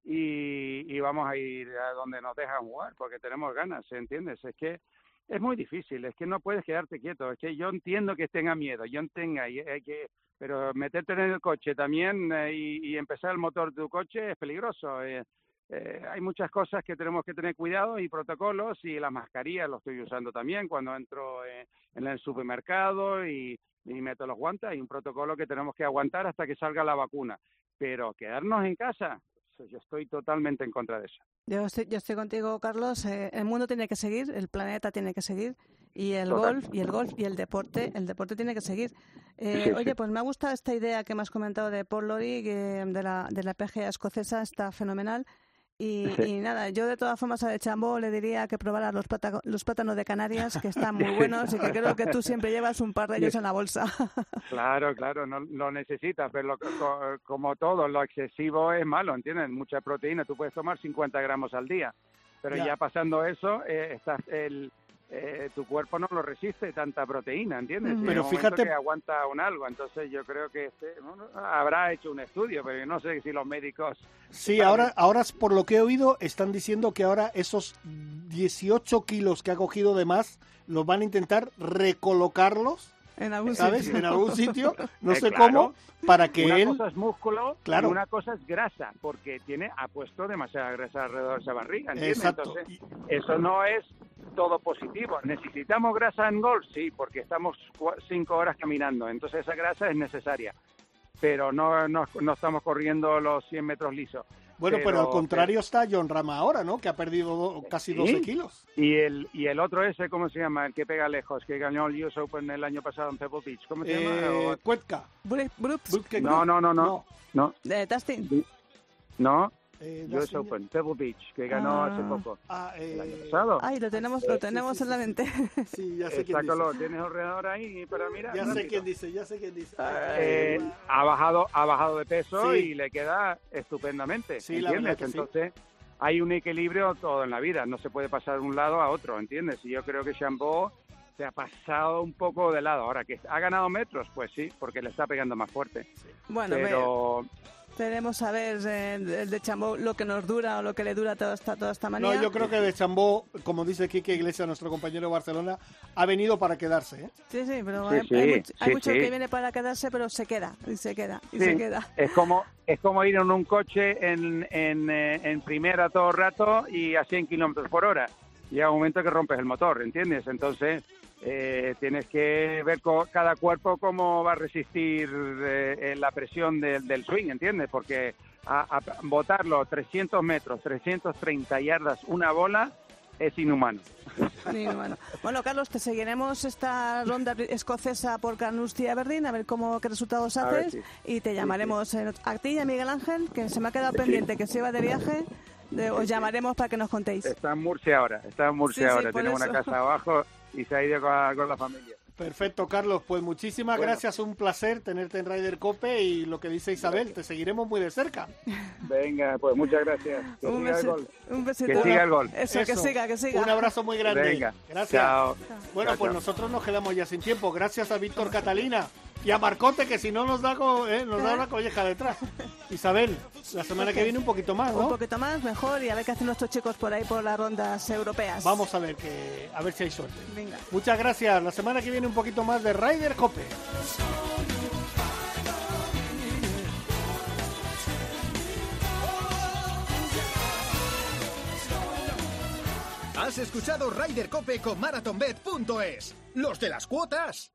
Speaker 9: y, y vamos a ir a donde nos dejan jugar porque tenemos ganas, ¿entiendes? Es que es muy difícil, es que no puedes quedarte quieto, es que yo entiendo que tenga miedo, yo tenga, y que, pero meterte en el coche también eh, y, empezar el motor de tu coche es peligroso. eh. Eh, hay muchas cosas que tenemos que tener cuidado y protocolos y la mascarilla lo estoy usando también cuando entro eh, en el supermercado y, y meto los guantes. Hay un protocolo que tenemos que aguantar hasta que salga la vacuna. Pero quedarnos en casa, yo estoy totalmente en contra de eso.
Speaker 2: Yo estoy, yo estoy contigo, Carlos. eh, el mundo tiene que seguir, el planeta tiene que seguir y el
Speaker 9: Total.
Speaker 2: golf y el golf y el deporte, el deporte tiene que seguir. Eh,
Speaker 9: Sí,
Speaker 2: oye,
Speaker 9: sí.
Speaker 2: pues me ha gustado esta idea que me has comentado de Paul que de la de la PGA escocesa, está fenomenal. Y,
Speaker 9: Sí.
Speaker 2: y nada, yo de todas formas a De Chambó le diría que probara los, plata- los plátanos de Canarias, que están muy buenos y que creo que tú siempre llevas un par de ellos en la bolsa.
Speaker 9: Claro, claro, no lo necesitas, pero lo- co- como todo, lo excesivo es malo, ¿entiendes? Mucha proteína, tú puedes tomar 50 gramos al día, pero
Speaker 1: Ya.
Speaker 9: ya, pasando eso, eh, estás el, eh, tu cuerpo no lo resiste tanta proteína, ¿entiendes?
Speaker 2: Mm.
Speaker 1: Pero fíjate-
Speaker 9: que aguanta un algo, entonces yo creo que este, bueno, habrá hecho un estudio, pero yo no sé si los médicos...
Speaker 1: Sí, ahora, ahora por lo que he oído, están diciendo que ahora esos 18 kilos que ha cogido de más los van a intentar recolocarlos,
Speaker 2: en algún
Speaker 1: ¿sabes?
Speaker 2: sitio.
Speaker 1: En algún sitio, no
Speaker 9: Eh,
Speaker 1: sé
Speaker 9: claro.
Speaker 1: cómo, para que
Speaker 9: una
Speaker 1: él...
Speaker 9: cosa es músculo
Speaker 1: Claro.
Speaker 9: y una cosa es grasa, porque tiene ha puesto demasiada grasa alrededor de esa barriga, ¿entiendes?
Speaker 1: Exacto.
Speaker 9: Entonces, eso no es todo positivo. ¿Necesitamos grasa en golf? Sí, porque estamos cinco horas caminando, entonces esa grasa es necesaria. Pero no, no, no estamos corriendo los 100 metros lisos.
Speaker 1: Bueno, pero,
Speaker 9: pero-
Speaker 1: al contrario está John Rama ahora, ¿no? Que ha perdido do- casi
Speaker 9: Sí.
Speaker 1: 12 kilos.
Speaker 9: Y el, y el otro ese, ¿cómo se llama? El que pega lejos, que ganó el US Open el año pasado en Pebble Beach. ¿Cómo se llama?
Speaker 1: Eh, Brooke
Speaker 9: No, no, no, no.
Speaker 1: No.
Speaker 9: No,
Speaker 2: de Dustin.
Speaker 9: no.
Speaker 1: Eh,
Speaker 9: US Open, Pebble Beach, que ganó
Speaker 2: Ah.
Speaker 9: hace poco.
Speaker 1: Ah,
Speaker 9: El año
Speaker 1: eh,
Speaker 9: pasado.
Speaker 2: Ay, lo tenemos, lo tenemos en la mente.
Speaker 1: sí, ya sé quién dice.
Speaker 9: ¿tienes ordenador ahí para mirar?
Speaker 1: Ya sé quién dice, ya sé quién dice.
Speaker 9: Eh, ha bajado ha bajado de peso
Speaker 1: Sí.
Speaker 9: y le queda estupendamente
Speaker 1: Sí, la
Speaker 9: ¿entiendes?
Speaker 1: verdad que sí.
Speaker 9: entonces hay un equilibrio todo en la vida no se puede pasar de un lado a otro ¿entiendes? y yo creo que Chambó se ha pasado un poco de lado ahora que ha ganado metros pues sí porque le está pegando más fuerte
Speaker 2: Bueno,
Speaker 9: pero
Speaker 2: Veremos a ver eh, el de Chambó lo que nos dura o lo que le dura toda esta, toda esta manía.
Speaker 1: No, yo creo que de Chambó, como dice Quique Iglesias, nuestro compañero de Barcelona, ha venido para quedarse. ¿eh?
Speaker 2: Sí, sí, pero
Speaker 9: Sí,
Speaker 2: hay,
Speaker 9: sí,
Speaker 2: hay mucho, hay
Speaker 9: sí,
Speaker 2: mucho
Speaker 9: sí.
Speaker 2: que viene para quedarse, pero se queda, y se queda, y
Speaker 9: Sí,
Speaker 2: se queda.
Speaker 9: es como es como ir en un coche en, en, eh, en primera todo el rato y a 100 kilómetros por hora. Llega un momento que rompes el motor, ¿entiendes? Entonces eh, tienes que ver co- cada cuerpo cómo va a resistir eh, la presión del, del swing, ¿entiendes? Porque a, a botarlo 300 metros, 330 yardas, una bola, es inhumano.
Speaker 2: Ni humano. Bueno, Carlos, te seguiremos esta ronda escocesa por Carnoustie y Aberdeen, a ver cómo qué resultados
Speaker 9: A
Speaker 2: haces.
Speaker 9: sí.
Speaker 2: Y te llamaremos eh, a ti y a Miguel Ángel, que se me ha quedado
Speaker 9: Sí.
Speaker 2: pendiente que se iba de viaje. de- os
Speaker 9: Sí, sí.
Speaker 2: llamaremos para que nos contéis.
Speaker 9: Está en Murcia ahora, está en Murcia
Speaker 2: Sí, sí,
Speaker 9: ahora, tiene una casa abajo y se ha ido con, con la familia.
Speaker 1: Perfecto, Carlos. Pues muchísimas
Speaker 9: Bueno.
Speaker 1: gracias, un placer tenerte en Ryder Cope y lo que dice Isabel, te seguiremos muy de cerca.
Speaker 9: Venga, pues muchas gracias. Que
Speaker 2: Un
Speaker 9: siga el
Speaker 2: besito,
Speaker 9: gol.
Speaker 2: un besito.
Speaker 9: Que siga el gol.
Speaker 2: Eso, que siga, que siga.
Speaker 1: Un abrazo muy grande.
Speaker 9: Venga,
Speaker 1: Gracias.
Speaker 9: chao.
Speaker 1: Bueno,
Speaker 9: Chao,
Speaker 1: pues nosotros nos quedamos ya sin tiempo. Gracias a Víctor Catalina y a Marcote, que si no nos da, eh, nos da una colleja detrás. Isabel, la semana que viene un poquito más,
Speaker 2: Un
Speaker 1: ¿no?
Speaker 2: poquito más, mejor, y a ver qué hacen nuestros chicos por ahí por las rondas europeas.
Speaker 1: Vamos a ver que a ver si hay suerte.
Speaker 2: Venga.
Speaker 1: Muchas gracias. La semana que viene un poquito más de Ryder Cope.
Speaker 10: Has escuchado Ryder Cope con MarathonBet.es. Los de las cuotas.